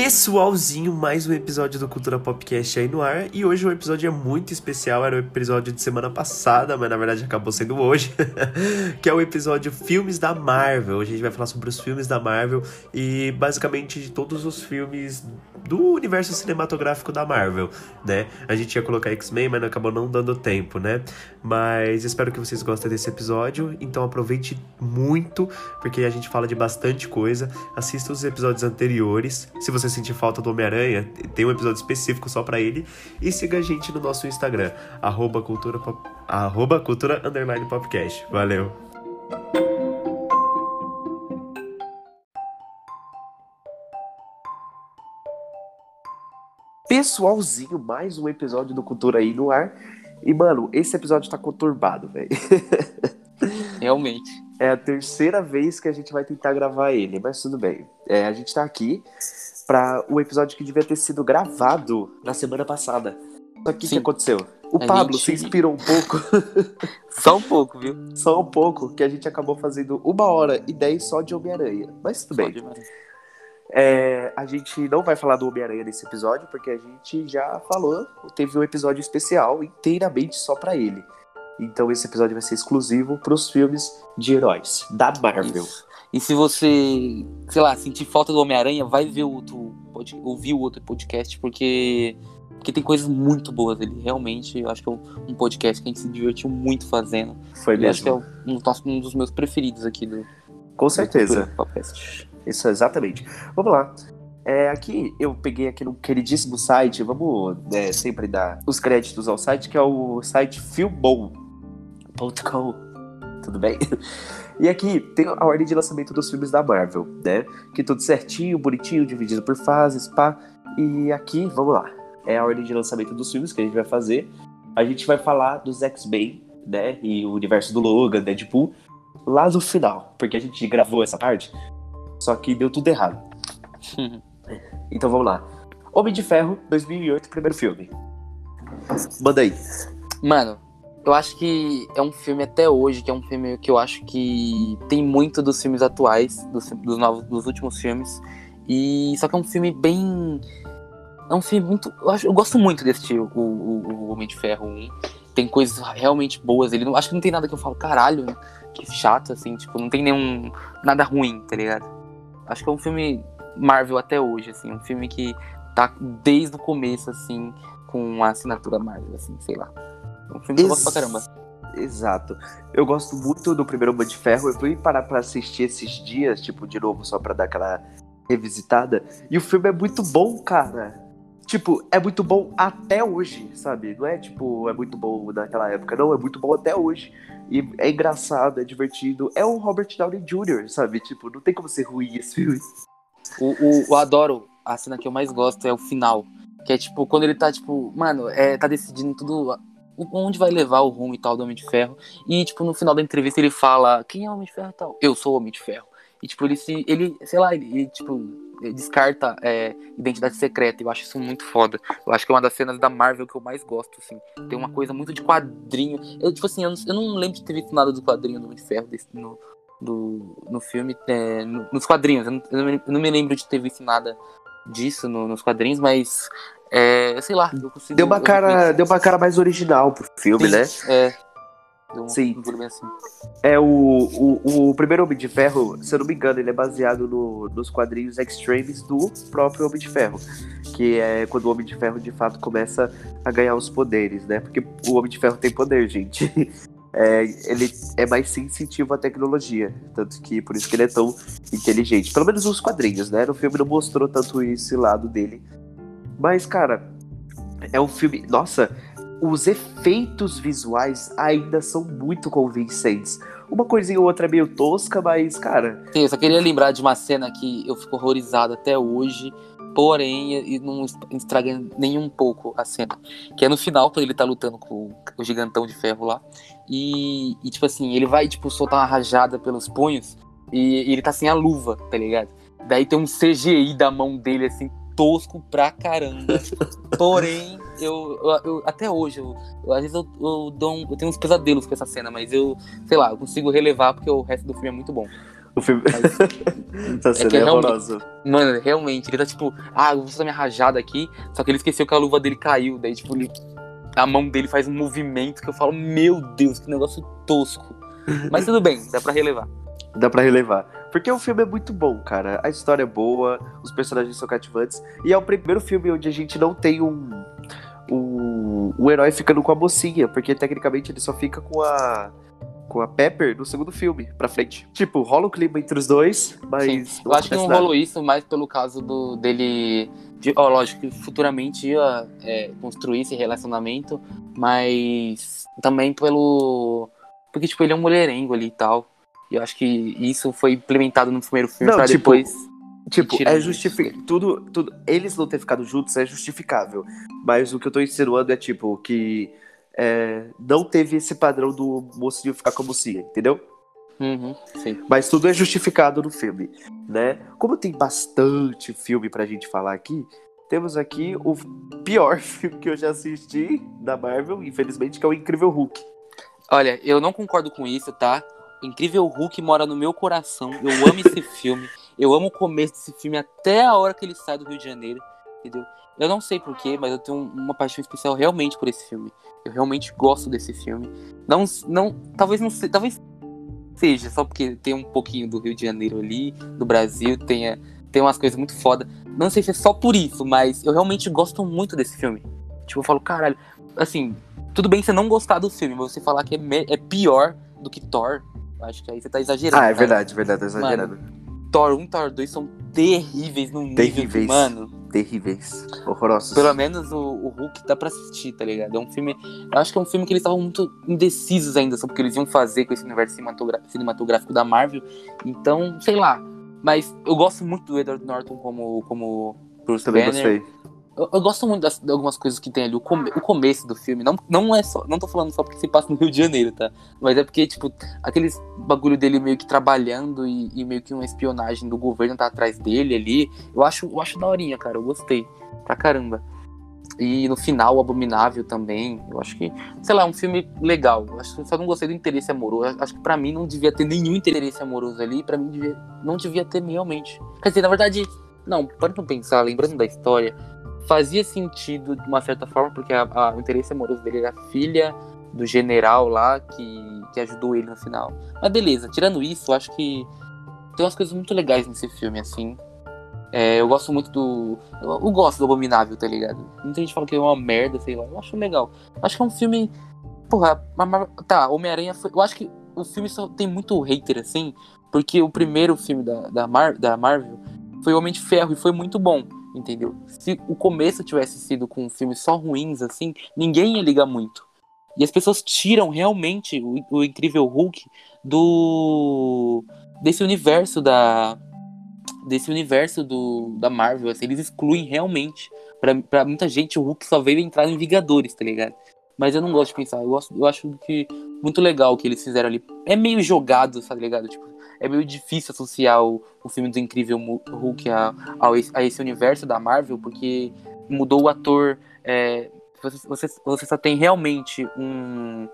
Pessoalzinho, mais um episódio do Cultura Popcast aí no ar. E hoje o episódio é muito especial, era o episódio de semana passada, mas na verdade acabou sendo hoje. que é o episódio Filmes da Marvel. Hoje a gente vai falar sobre os filmes da Marvel e basicamente de todos os filmes do universo cinematográfico da Marvel, né? A gente ia colocar X-Men, mas acabou não dando tempo, né? Mas espero que vocês gostem desse episódio. Então aproveite muito, porque a gente fala de bastante coisa. Assista os episódios anteriores. Se você sentir falta do Homem-Aranha, tem um episódio específico só para ele. E siga a gente no nosso Instagram, arroba cultura, arroba cultura underline. Valeu! Pessoalzinho, mais um episódio do Cultura aí no ar. E, mano, esse episódio tá conturbado, velho. Realmente. É a terceira vez que a gente vai tentar gravar ele, mas tudo bem. É, a gente tá aqui para o episódio que devia ter sido gravado na semana passada. Só que o que aconteceu? O A Pablo gente- se inspirou um pouco, Só um pouco, viu? só um pouco, que a gente acabou fazendo uma hora e dez só de Homem-Aranha. Mas tudo bem. É, a gente não vai falar do Homem-Aranha nesse episódio, porque a gente já falou, teve um episódio especial inteiramente só pra ele. Então esse episódio vai ser exclusivo pros filmes de heróis da Marvel. Isso. E se você, sei lá, sentir falta do Homem-Aranha, vai ver o outro, pode ouvir o outro podcast, porque, porque tem coisas muito boas ali. Realmente, eu acho que é um, podcast que a gente se divertiu muito fazendo. Foi Eu acho que é mesmo. um, um dos meus preferidos aqui do Com certeza. do. Isso, exatamente. Vamos lá. É, aqui eu peguei aqui no queridíssimo site, vamos né, sempre dar os créditos ao site, que é o site filmbom.com. Tudo bem? E aqui tem a ordem de lançamento dos filmes da Marvel, né? Que tudo certinho, bonitinho, dividido por fases, pá. E aqui, vamos lá. É a ordem de lançamento dos filmes que a gente vai fazer. A gente vai falar dos X-Men, né? E o universo do Logan, Deadpool, lá no final. Porque a gente gravou essa parte, só que deu tudo errado. Então vamos lá. Homem de Ferro, 2008, primeiro filme. Manda aí. Mano, eu acho que é um filme até hoje, que é um filme que eu acho que tem muito dos filmes atuais, dos, dos novos, dos últimos filmes. E só que é um filme bem. É um filme muito. Eu, acho, eu gosto muito desse o, o, o Homem de Ferro 1. Tem coisas realmente boas. Ele não, acho que não tem nada que eu falo, caralho, que chato, assim, tipo, não tem nenhum. nada ruim, tá ligado? Acho que é um filme Marvel até hoje, assim, um filme que tá desde o começo, assim, com a assinatura Marvel, assim, sei lá. É um filme que eu gosto pra caramba. Exato. Eu gosto muito do primeiro Homem de Ferro. Eu fui parar pra assistir esses dias, tipo, de novo, só pra dar aquela revisitada. E o filme é muito bom, cara. Tipo, é muito bom até hoje, sabe? Não é tipo, é muito bom naquela época. Não, é muito bom até hoje. E é engraçado, é divertido. É o Robert Downey Jr., sabe? Tipo, não tem como ser ruim esse filme. O, o, eu adoro, a cena que eu mais gosto é o final. Que é tipo, quando ele tá, tipo, mano, é, tá decidindo tudo onde vai levar o rumo e tal do Homem de Ferro. E, tipo, no final da entrevista ele fala, quem é o Homem de Ferro e tal? Eu sou o Homem de Ferro. E, tipo, ele se. Ele, sei lá, ele, ele, tipo, descarta é, identidade secreta. Eu acho isso muito foda. Eu acho que é uma das cenas da Marvel que eu mais gosto, assim. Tem uma coisa muito de quadrinho. Eu, tipo assim, eu não, eu não lembro de ter visto nada do quadrinho do Homem de Ferro desse, no, do, no filme, é, no- nos quadrinhos. Eu não, eu não me- lembro de ter visto nada disso no- nos quadrinhos, mas é, sei lá, eu consigo. Deu uma cara, deu uma cara mais original pro filme, Sim, né? É. Um, Sim. um assim. É o, o, o primeiro Homem de Ferro, se eu não me engano, ele é baseado no- nos quadrinhos Extremes do próprio Homem de Ferro. Que é quando o Homem de Ferro de fato começa a ganhar os poderes, né? Porque o Homem de Ferro tem poder, gente. É, ele é mais sensitivo à tecnologia. Tanto que por isso que ele é tão inteligente. Pelo menos nos quadrinhos, né? No filme não mostrou tanto esse lado dele. Mas, cara, é um filme. Nossa, os efeitos visuais ainda são muito convincentes. Uma coisinha ou outra é meio tosca, mas, cara, Sim, eu só queria lembrar de uma cena que eu fico horrorizado até hoje, porém, e não estraga nem um pouco a cena. Que é no final, quando ele tá lutando com o gigantão de ferro lá. E, e, tipo assim, ele vai, tipo, soltar uma rajada pelos punhos e, e ele tá sem a luva, tá ligado? Daí tem um CGI da mão dele, assim, tosco pra caramba. Porém, eu, eu- eu- até hoje, eu, eu- às vezes eu, eu dou eu tenho uns pesadelos com essa cena, mas eu, sei lá, eu consigo relevar porque o resto do filme é muito bom. O filme. Essa cena que é, é horrorosa. Mano, realmente, ele tá tipo, ah, eu vou fazer minha rajada aqui, só que ele esqueceu que a luva dele caiu, daí, tipo, ele- a mão dele faz um movimento que eu falo, meu Deus, que negócio tosco. Mas tudo bem, dá pra relevar. Dá pra relevar. Porque o filme é muito bom, cara. A história é boa, os personagens são cativantes. E é o primeiro filme onde a gente não tem um. Um, um herói ficando com a mocinha. Porque tecnicamente ele só fica com a. Com a Pepper no segundo filme, pra frente. Tipo, rola o clima entre os dois, mas. Eu acho que não nada. rolou isso mais pelo caso do dele. de- Ó, lógico que futuramente ia é, construir esse relacionamento, mas também pelo. Porque, tipo, ele é um mulherengo ali e tal. E eu acho que isso foi implementado no primeiro filme Não, pra tipo, depois. Tipo, é justificável. Tudo, tudo. Eles não ter ficado juntos é justificável. Mas o que eu tô insinuando é, tipo, que é, não teve esse padrão do mocinho ficar com a mocinha, entendeu? Uhum, sim. Mas tudo é justificado no filme, né? Como tem bastante filme pra gente falar aqui, temos aqui o pior filme que eu já assisti da Marvel, infelizmente, que é o Incrível Hulk. Olha, eu não concordo com isso, tá? O Incrível Hulk mora no meu coração. Eu amo esse filme. Eu amo o começo desse filme até a hora que ele sai do Rio de Janeiro, entendeu? Eu não sei porquê, mas eu tenho uma paixão especial realmente por esse filme. Eu realmente gosto desse filme. Não, não, talvez não se, talvez seja só porque tem um pouquinho do Rio de Janeiro ali, do Brasil, tenha tem umas coisas muito foda. Não sei se é só por isso, mas eu realmente gosto muito desse filme. Tipo, eu falo, caralho, assim, tudo bem você não gostar do filme, mas você falar que é, é pior do que Thor, acho que aí você tá exagerando. Ah, é cara. verdade, verdade, tá exagerando. Thor 1 e Thor 2 são terríveis no nível Terríveis. que, mano, Terríveis. Horrorosos. pelo menos o, o Hulk dá pra assistir, tá ligado? É um filme. Eu acho que é um filme que eles estavam muito indecisos ainda sobre o que eles iam fazer com esse universo cinematográfico da Marvel. Então, sei lá. Mas eu gosto muito do Edward Norton como, como Bruce Também Banner. gostei. Eu, eu gosto muito das, de algumas coisas que tem ali. O, come- o começo do filme. Não, não é só. Não tô falando só porque se passa no Rio de Janeiro, tá? Mas é porque, tipo, aqueles bagulho dele meio que trabalhando e, e meio que uma espionagem do governo tá atrás dele ali. Eu acho, eu acho daorinha, cara. Eu gostei. Pra caramba. E no final, o Abominável também. Eu acho que, sei lá, é um filme legal. Eu acho só não gostei do interesse amoroso. Eu acho que pra mim não devia ter nenhum interesse amoroso ali. Pra mim devia, não devia ter realmente. Quer dizer, na verdade, não, para pra pensar, lembrando da história, fazia sentido de uma certa forma, porque a- a- o interesse amoroso dele era a filha do general lá que, que ajudou ele no final. Mas beleza, tirando isso, acho que tem umas coisas muito legais nesse filme, assim. É, eu gosto muito do. Eu, eu gosto do Abominável, tá ligado? Muita gente fala que é uma merda, sei lá. Eu acho legal. Acho que é um filme. Porra, a Mar- tá, Homem-Aranha foi. Eu acho que o filme só tem muito hater, assim, porque o primeiro filme da, da, Mar- da Marvel foi Homem de Ferro e foi muito bom, entendeu? Se o começo tivesse sido com filmes só ruins, assim, ninguém ia ligar muito. E as pessoas tiram realmente o, o Incrível Hulk do. desse universo da. desse universo do, da Marvel, assim, eles excluem realmente. Pra, pra muita gente, o Hulk só veio entrar em Vingadores, tá ligado? Mas eu não gosto de pensar, eu, gosto, eu acho que muito legal o que eles fizeram ali. É meio jogado, tá ligado? Tipo, é meio difícil associar o, o filme do Incrível Hulk a, a esse universo da Marvel, porque mudou o ator. é, você, você, você só tem realmente um,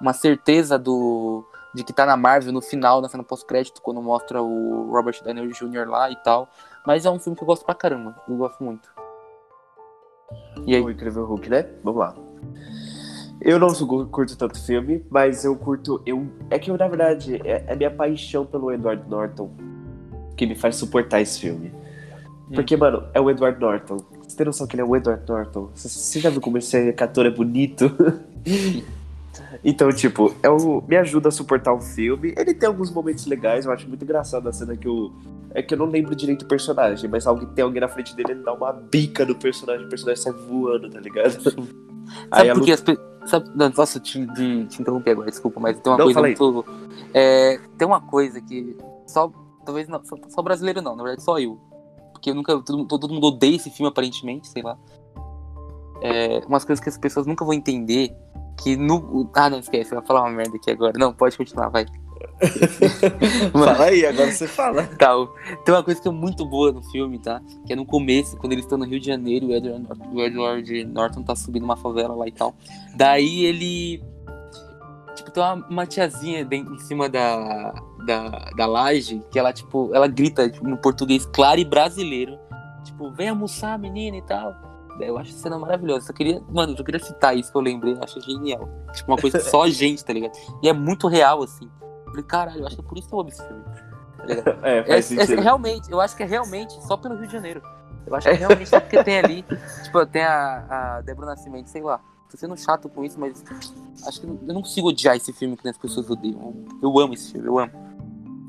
uma certeza do de que tá na Marvel no final, na cena pós-crédito, quando mostra o Robert Downey Jr. lá e tal. Mas é um filme que eu gosto pra caramba. Eu gosto muito. E aí? O Incrível Hulk, né? Vamos lá. Eu não curto tanto filme, mas eu curto. Eu, é que eu, na verdade, é, é minha paixão pelo Edward Norton que me faz suportar esse filme. Porque, mano, é o Edward Norton. Você tem noção que ele é o Edward Norton? Você, já viu como esse ator é bonito? então, tipo, é o, me ajuda a suportar o filme. Ele tem alguns momentos legais, eu acho muito engraçado a cena que eu. É que eu não lembro direito o personagem, mas alguém tem alguém na frente dele, ele dá uma bica no personagem, o personagem sai voando, tá ligado? Sabe a por luta- as pessoas. Sabe, não, nossa, te, de, te interromper agora, desculpa, mas tem uma Não, coisa muito. é, tem uma coisa que só. Talvez não, só, só brasileiro não, na verdade só eu. Porque eu nunca. Todo, mundo- todo mundo odeia esse filme, aparentemente, sei lá. É, umas coisas que as pessoas nunca vão entender. Que no. Ah, não, esquece, eu vou falar uma merda aqui agora. Não, pode continuar, vai. Fala aí, agora você fala. Tá, o- tem uma coisa que é muito boa no filme, tá? Que é no começo, quando eles estão no Rio de Janeiro, o Edward, Norton- o Edward Norton tá subindo uma favela lá e tal. Daí ele. tipo, tem uma, uma tiazinha em cima da, da, da laje que ela, tipo, ela grita tipo, no português claro e brasileiro. Tipo, vem almoçar, menina e tal. Eu acho a cena maravilhosa. Só queria, mano, eu queria citar isso que eu lembrei, eu acho genial. Tipo, uma coisa só a gente, tá ligado? E é muito real, assim. Eu falei, caralho, eu acho que é por isso que eu amo esse filme. Tá? É, É, faz é, sentido. realmente, eu acho que é realmente só pelo Rio de Janeiro. Eu acho que é realmente só porque tem ali. Tipo, tem a, a Débora Nascimento, sei lá. Tô sendo chato com isso, mas acho que eu não consigo odiar esse filme que as pessoas odeiam. Eu amo esse filme, eu amo.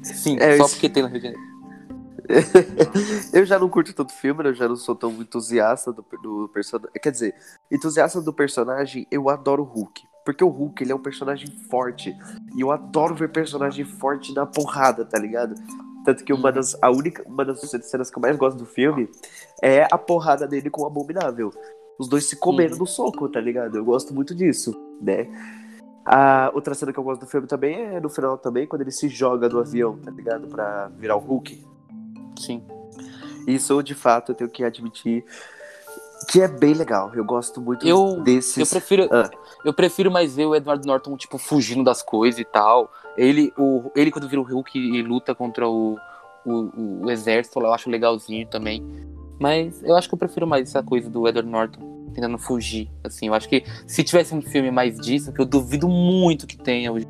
Sim, É, só porque tem no Rio de Janeiro. eu já não curto tanto filme, eu já não sou tão entusiasta do, do personagem. Quer dizer, entusiasta do personagem, eu adoro o Hulk. Porque o Hulk, ele é um personagem forte. E eu adoro ver personagem forte na porrada, tá ligado? Tanto que uma das, a única, uma das cenas que eu mais gosto do filme é a porrada dele com o Abominável. Os dois se comendo Uhum. no soco, tá ligado? Eu gosto muito disso, né? A outra cena que eu gosto do filme também é no final também, quando ele se joga do avião, tá ligado? Pra virar o Hulk. Sim. Isso, de fato, eu tenho que admitir que é bem legal. Eu gosto muito Eu- desses. Eu prefiro, Ah. eu prefiro mais ver o Edward Norton, tipo, fugindo das coisas e tal. Ele, o, ele quando vira o Hulk e luta contra o, o, o exército, eu acho legalzinho também. Mas eu acho que eu prefiro mais essa coisa do Edward Norton tentando fugir. Assim, eu acho que se tivesse um filme mais disso, que eu duvido muito que tenha hoje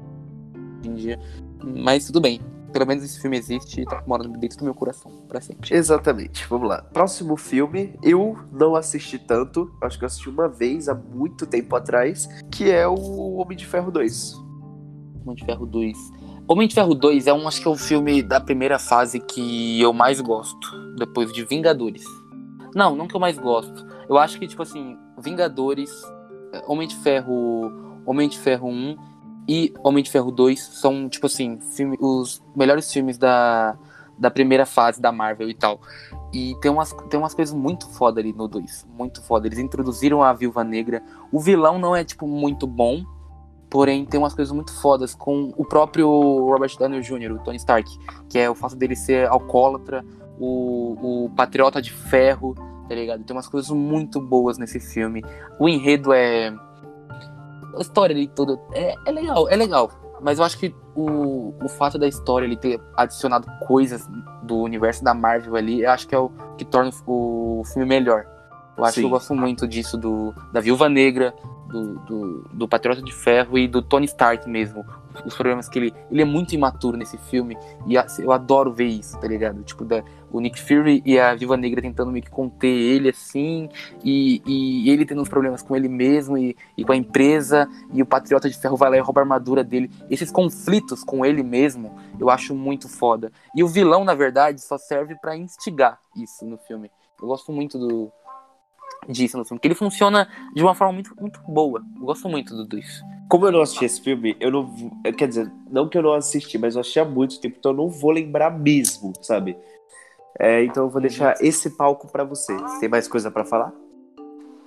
em dia. Mas tudo bem. Pelo menos esse filme existe e tá morando dentro do meu coração, pra sempre. Exatamente, vamos lá. Próximo filme, eu não assisti tanto, acho que eu assisti uma vez há muito tempo atrás, que é o Homem de Ferro 2. Homem de Ferro 2. Homem de Ferro 2 é um, acho que é o filme da primeira fase que eu mais gosto, depois de Vingadores. Não, não que eu mais gosto. Eu acho que, tipo assim, Vingadores, eh, Homem de Ferro, Homem de Ferro 1 e Homem de Ferro 2 são, tipo assim, filme- os melhores filmes da, da primeira fase da Marvel e tal. E tem umas, tem umas coisas muito foda ali no 2. Muito foda. Eles introduziram a Viúva Negra. O vilão não é, tipo, muito bom. Porém, tem umas coisas muito fodas com o próprio Robert Downey Jr., o Tony Stark. Que é o fato dele ser alcoólatra, o, o patriota de ferro, tá ligado? Tem umas coisas muito boas nesse filme. O enredo é. A história ali toda. É, é legal, é legal. Mas eu acho que o, o fato da história ele ter adicionado coisas do universo da Marvel ali, eu acho que é o que torna o filme melhor. Eu acho Sim. que eu gosto muito disso, do, da Viúva Negra, do, do, do Patriota de Ferro e do Tony Stark mesmo. Os problemas que ele. Ele é muito imaturo nesse filme. E eu adoro ver isso, tá ligado? Tipo, da, o Nick Fury e a Viúva Negra tentando meio que conter ele assim. E, e ele tendo uns problemas com ele mesmo e, e com a empresa. E o Patriota de Ferro vai lá e rouba a armadura dele. Esses conflitos com ele mesmo, eu acho muito foda. E o vilão, na verdade, só serve pra instigar isso no filme. Eu gosto muito do disso no filme, porque ele funciona de uma forma muito, muito boa. Eu gosto muito do 2. Como eu não assisti esse filme, eu não. vou- Quer dizer, não que eu não assisti, mas eu assisti há muito tempo, então eu não vou lembrar mesmo, sabe? É, então eu vou deixar esse palco pra você. Tem mais coisa pra falar?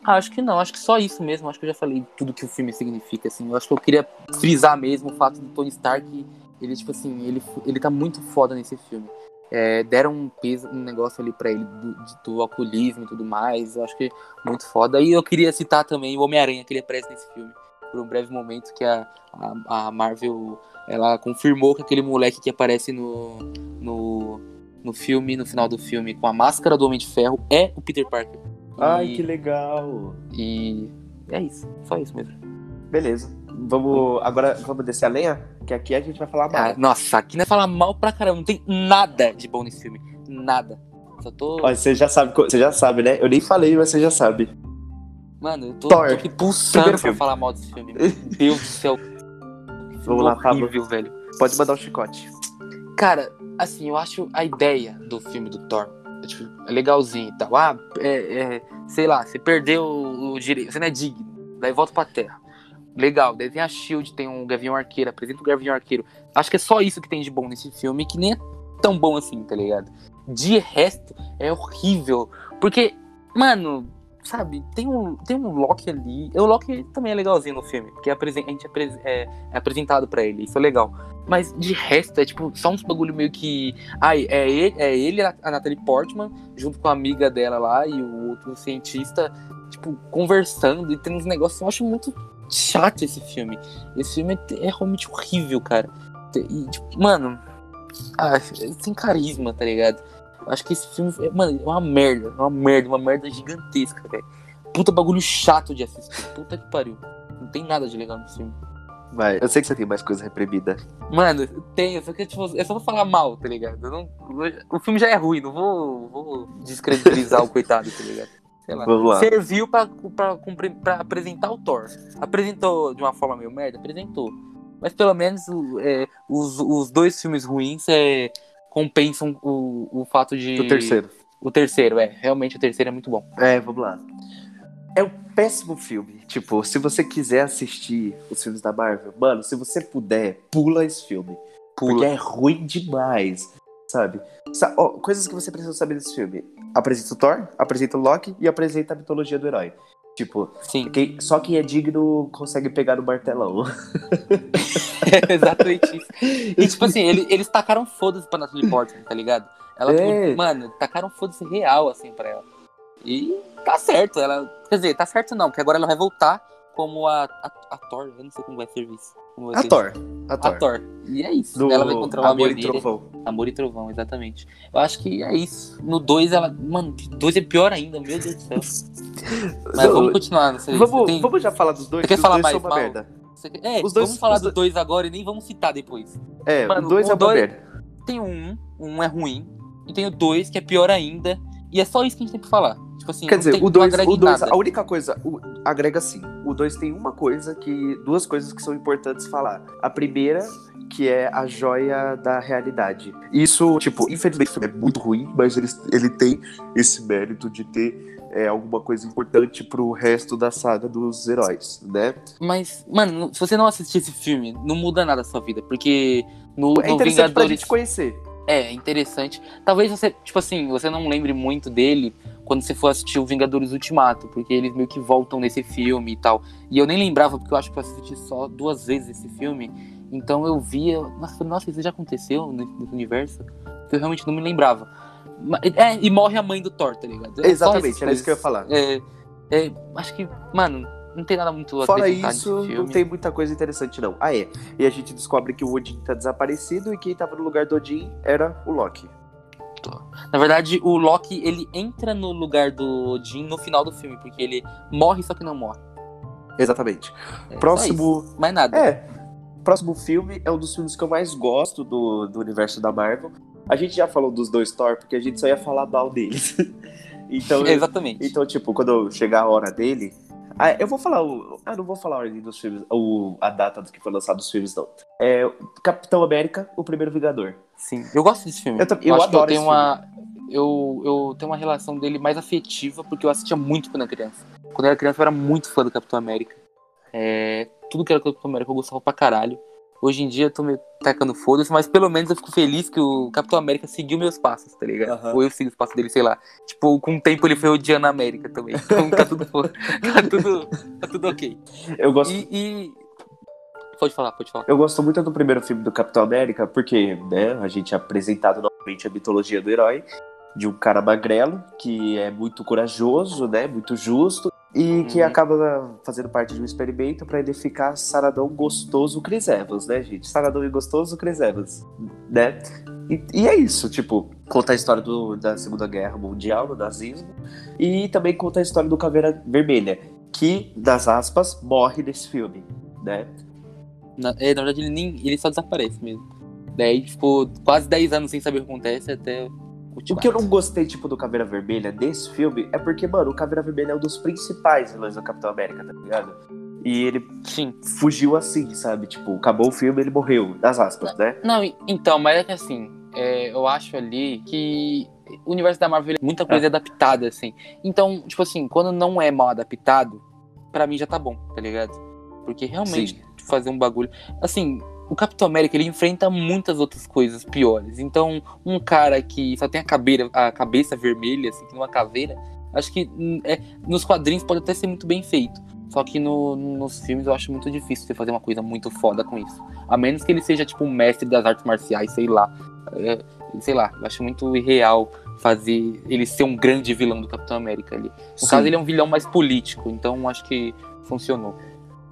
Ah, acho que não, acho que só isso mesmo. Acho que eu já falei tudo que o filme significa, assim. Eu acho que eu queria frisar mesmo o fato do Tony Stark, ele, tipo assim, ele, ele tá muito foda nesse filme. É, deram um peso, um negócio ali pra ele do, do alcoolismo e tudo mais. Eu acho que muito foda. E eu queria citar também o Homem-Aranha, que ele aparece nesse filme. Por um breve momento que a, a, a Marvel, ela confirmou que aquele moleque que aparece no, no, no filme, no final do filme, com a máscara do Homem de Ferro, é o Peter Parker. Ai, E- que legal. e é isso, só isso mesmo. Beleza. Vamos. Agora vamos descer a lenha? Que aqui a gente vai falar mal. Ah, nossa, aqui não é falar mal pra caramba, não tem nada de bom nesse filme. Nada. Só tô. Olha, você já sabe, você já sabe, né? Eu nem falei, mas você já sabe. Mano, eu tô, Thor. tô aqui pulsando pra filme. falar mal desse filme. Meu Deus do céu. Vamos lá, Pablo. horrível, velho. Pode mandar o chicote. Cara, assim, eu acho a ideia do filme do Thor é, tipo, é legalzinho e tal. Ah, é, é, sei lá, você perdeu o, o direito, você não é digno, daí volta pra terra. Legal, daí tem a Shield, tem um Gavião Arqueiro, apresenta o Gavião Arqueiro. Acho que é só isso que tem de bom nesse filme, que nem é tão bom assim, tá ligado? De resto, é horrível. Porque, mano, sabe, tem um, tem um Loki ali. O Loki também é legalzinho no filme, porque a gente é, é apresentado pra ele, isso é legal. Mas de resto, é tipo, só uns bagulho meio que. Ai, é ele, é ele, a Natalie Portman, junto com a amiga dela lá e o outro cientista, tipo, conversando e tem uns negócios que eu acho muito chato esse filme. Esse filme é, é realmente horrível, cara. E, tipo, mano, ah, sem carisma, tá ligado? Acho que esse filme, é, mano, é uma merda, é uma merda, uma merda gigantesca, velho. Puta bagulho chato de assistir. Puta que pariu. Não tem nada de legal nesse filme. Vai, eu sei que você tem mais coisa reprimida. Mano, tenho, só que tipo, é só vou falar mal, tá ligado? Não, o filme já é ruim, não vou, vou descredibilizar o coitado, tá ligado? Sei lá. Vamos lá. Serviu pra, pra, pra, apresentar o Thor. Apresentou de uma forma meio merda? Apresentou. Mas pelo menos é, os, os dois filmes ruins é, compensam o, o fato de. O terceiro. O terceiro, é. Realmente o terceiro é muito bom. É, vamos lá. É um péssimo filme. Tipo, se você quiser assistir os filmes da Marvel, mano, se você puder, pula esse filme. Pula. Porque é ruim demais, sabe? Oh, coisas que você precisa saber desse filme. Apresenta o Thor, apresenta o Loki e apresenta a mitologia do herói. Tipo, Sim. Quem, só quem é digno consegue pegar no martelão. é exatamente isso. E tipo assim, ele, eles tacaram foda-se pra Natalie Portman, tá ligado? Ela, é. tipo, mano, tacaram foda-se real, assim, pra ela. E tá certo, ela. Quer dizer, tá certo não, porque agora ela vai voltar como a, a, a Thor, eu não sei como vai ser isso. A, Thor. a Thor. A Thor. E é isso. Do ela vai encontrar o Amor e Trovão. Amor e Trovão, exatamente. Eu acho que é isso. No 2, ela. Mano, 2 é pior ainda, meu Deus do céu. Mas não, vamos continuar. Sei, vamos, tem... vamos já falar dos dois. Você quer falar mais? Merda. É, os dois, vamos falar do 2 agora e nem vamos citar depois. É, Mano, o 2 é uma dois... merda. Tem um, um é ruim, e tem o 2 que é pior ainda. E é só isso que a gente tem pra falar. Tipo assim, Quer dizer, o 2, o dois, a única coisa, o, agrega sim. O 2 tem uma coisa que. Duas coisas que são importantes falar. A primeira, que é a joia da realidade. Isso, tipo, infelizmente é muito ruim, mas ele, ele tem esse mérito de ter é, alguma coisa importante pro resto da saga dos heróis, né? Mas, mano, se você não assistir esse filme, não muda nada a sua vida, porque no, é no interessante Vingadores... pra gente conhecer. É, interessante. Talvez você, tipo assim, você não lembre muito dele quando você for assistir o Vingadores Ultimato, porque eles meio que voltam nesse filme e tal. E eu nem lembrava, porque eu acho que eu assisti só duas vezes esse filme. Então eu via, nossa, nossa, isso já aconteceu nesse universo? Eu realmente não me lembrava. É, e morre a mãe do Thor, tá ligado? É Exatamente, era isso que eu ia falar. É, é, acho que, mano, não tem nada muito Fora isso, não tem muita coisa interessante, não. Ah, é. E a gente descobre que o Odin tá desaparecido e quem tava no lugar do Odin era o Loki. Na verdade, o Loki, ele entra no lugar do Odin no final do filme, porque ele morre, só que não morre. Exatamente. É, Próximo. Mais nada. É. Próximo filme é um dos filmes que eu mais gosto do, do universo da Marvel. A gente já falou dos dois Thor, porque a gente só ia falar mal deles. então, Exatamente. Então, tipo, quando chegar a hora dele, ah, eu vou falar o. Ah, não vou falar a ordem dos filmes, o, a data do que foi lançado os filmes, não. É Capitão América, o primeiro Vingador. Sim, eu gosto desse filme. Eu, eu, eu adoro eu tenho uma, eu, eu tenho uma relação dele mais afetiva, porque eu assistia muito quando era criança. Quando eu era criança, eu era muito fã do Capitão América. É, tudo que era Capitão América eu gostava pra caralho. Hoje em dia eu tô me tacando foda-se, mas pelo menos eu fico feliz que o Capitão América seguiu meus passos, tá ligado? Uhum. Ou eu sigo os passos dele, sei lá. Tipo, com o tempo ele foi odiando a América também. Então tá tudo, tá tudo, tá tudo ok. Eu gosto. E, e, Pode falar, pode falar. Eu gosto muito do primeiro filme do Capitão América, porque, né, a gente é apresentado novamente a mitologia do herói, de um cara magrelo, que é muito corajoso, né, muito justo, e que uhum. acaba fazendo parte de um experimento para ele ficar saradão gostoso Chris Evans, né, gente? Saradão e gostoso Chris Evans, né? E, e é isso, tipo, conta a história do, da Segunda Guerra Mundial, do nazismo, e também conta a história do Caveira Vermelha, que, das aspas, morre nesse filme, né? Na, é, na verdade, ele, nem, ele só desaparece mesmo. Daí ficou quase 10 anos sem saber o que acontece até o que eu não gostei, tipo, do Caveira Vermelha desse filme é porque, mano, o Caveira Vermelha é um dos principais vilões do Capitão América, tá ligado? E ele Sim. fugiu assim, sabe? Tipo, acabou o filme ele morreu, das aspas, né? Não, então, mas é que assim, é, eu acho ali que o universo da Marvel é muita coisa é. adaptada, assim. Então, tipo assim, quando não é mal adaptado, para mim já tá bom, tá ligado? Porque realmente Sim. fazer um bagulho. Assim, o Capitão América ele enfrenta muitas outras coisas piores. Então, um cara que só tem a, cabeira, a cabeça vermelha, assim, uma caveira, acho que hum, é, nos quadrinhos pode até ser muito bem feito. Só que no, nos filmes eu acho muito difícil você fazer uma coisa muito foda com isso. A menos que ele seja, tipo, um mestre das artes marciais, sei lá. É, sei lá, eu acho muito irreal fazer ele ser um grande vilão do Capitão América ali. No Sim. caso, ele é um vilão mais político, então acho que funcionou.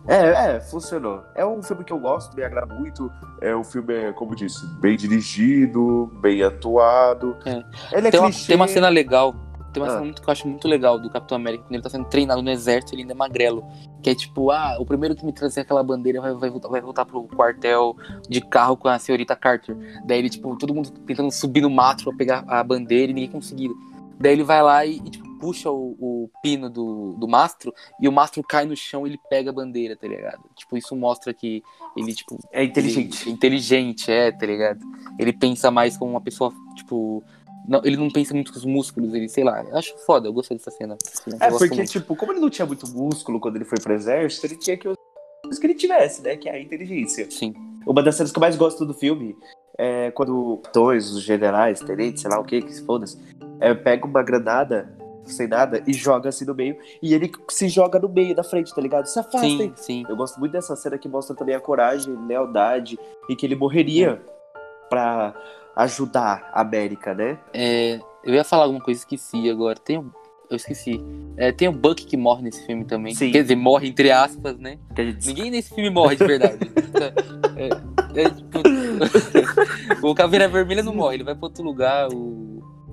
É, é, funcionou. É um filme que eu gosto, me agrada muito. É um filme, como disse, bem dirigido, bem atuado. É. Ele é tem, uma, tem uma cena legal. Tem uma Ah. cena muito, que eu acho muito legal do Capitão América, quando ele tá sendo treinado no exército, ele ainda é magrelo. Que é tipo, ah, o primeiro que me trazer aquela bandeira vai, vai, voltar, vai voltar pro quartel de carro com a senhorita Carter. Daí ele, tipo, todo mundo tentando subir no mato pra pegar a bandeira e ninguém conseguindo. Daí ele vai lá e, e, tipo, puxa o, o pino do, do mastro e o mastro cai no chão e ele pega a bandeira, tá ligado? Tipo, isso mostra que ele, tipo, É inteligente. ele- inteligente, é, tá ligado? Ele pensa mais como uma pessoa, tipo. Não, ele não pensa muito com os músculos, ele, sei lá. Eu acho foda, eu gostei dessa cena. É, porque, muito. tipo, como ele não tinha muito músculo quando ele foi pro exército, ele tinha que usar os que ele tivesse, né? Que é a inteligência. Sim. Uma das cenas que eu mais gosto do filme é quando dois, os generais, tenentes, sei lá o que, que se foda-se, é, pega uma granada sem nada e joga assim no meio. E ele se joga no meio da frente, tá ligado? Se afastem. Sim, sim. Eu gosto muito dessa cena que mostra também a coragem, lealdade e que ele morreria pra ajudar a América, né? É, eu ia falar alguma coisa, esqueci agora. Tem um- Eu esqueci. É, tem o Buck que morre nesse filme também. Sim. Quer dizer, morre entre aspas, né? Gente Ninguém nesse filme morre de verdade. É, é, tipo, o Caveira Vermelha não morre, ele vai pra outro lugar. O,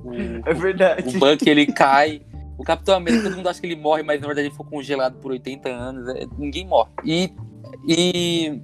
o, É verdade. O Buck, ele cai. O Capitão América, todo mundo acha que ele morre, mas na verdade ele foi congelado por 80 anos. É, ninguém morre. E, e,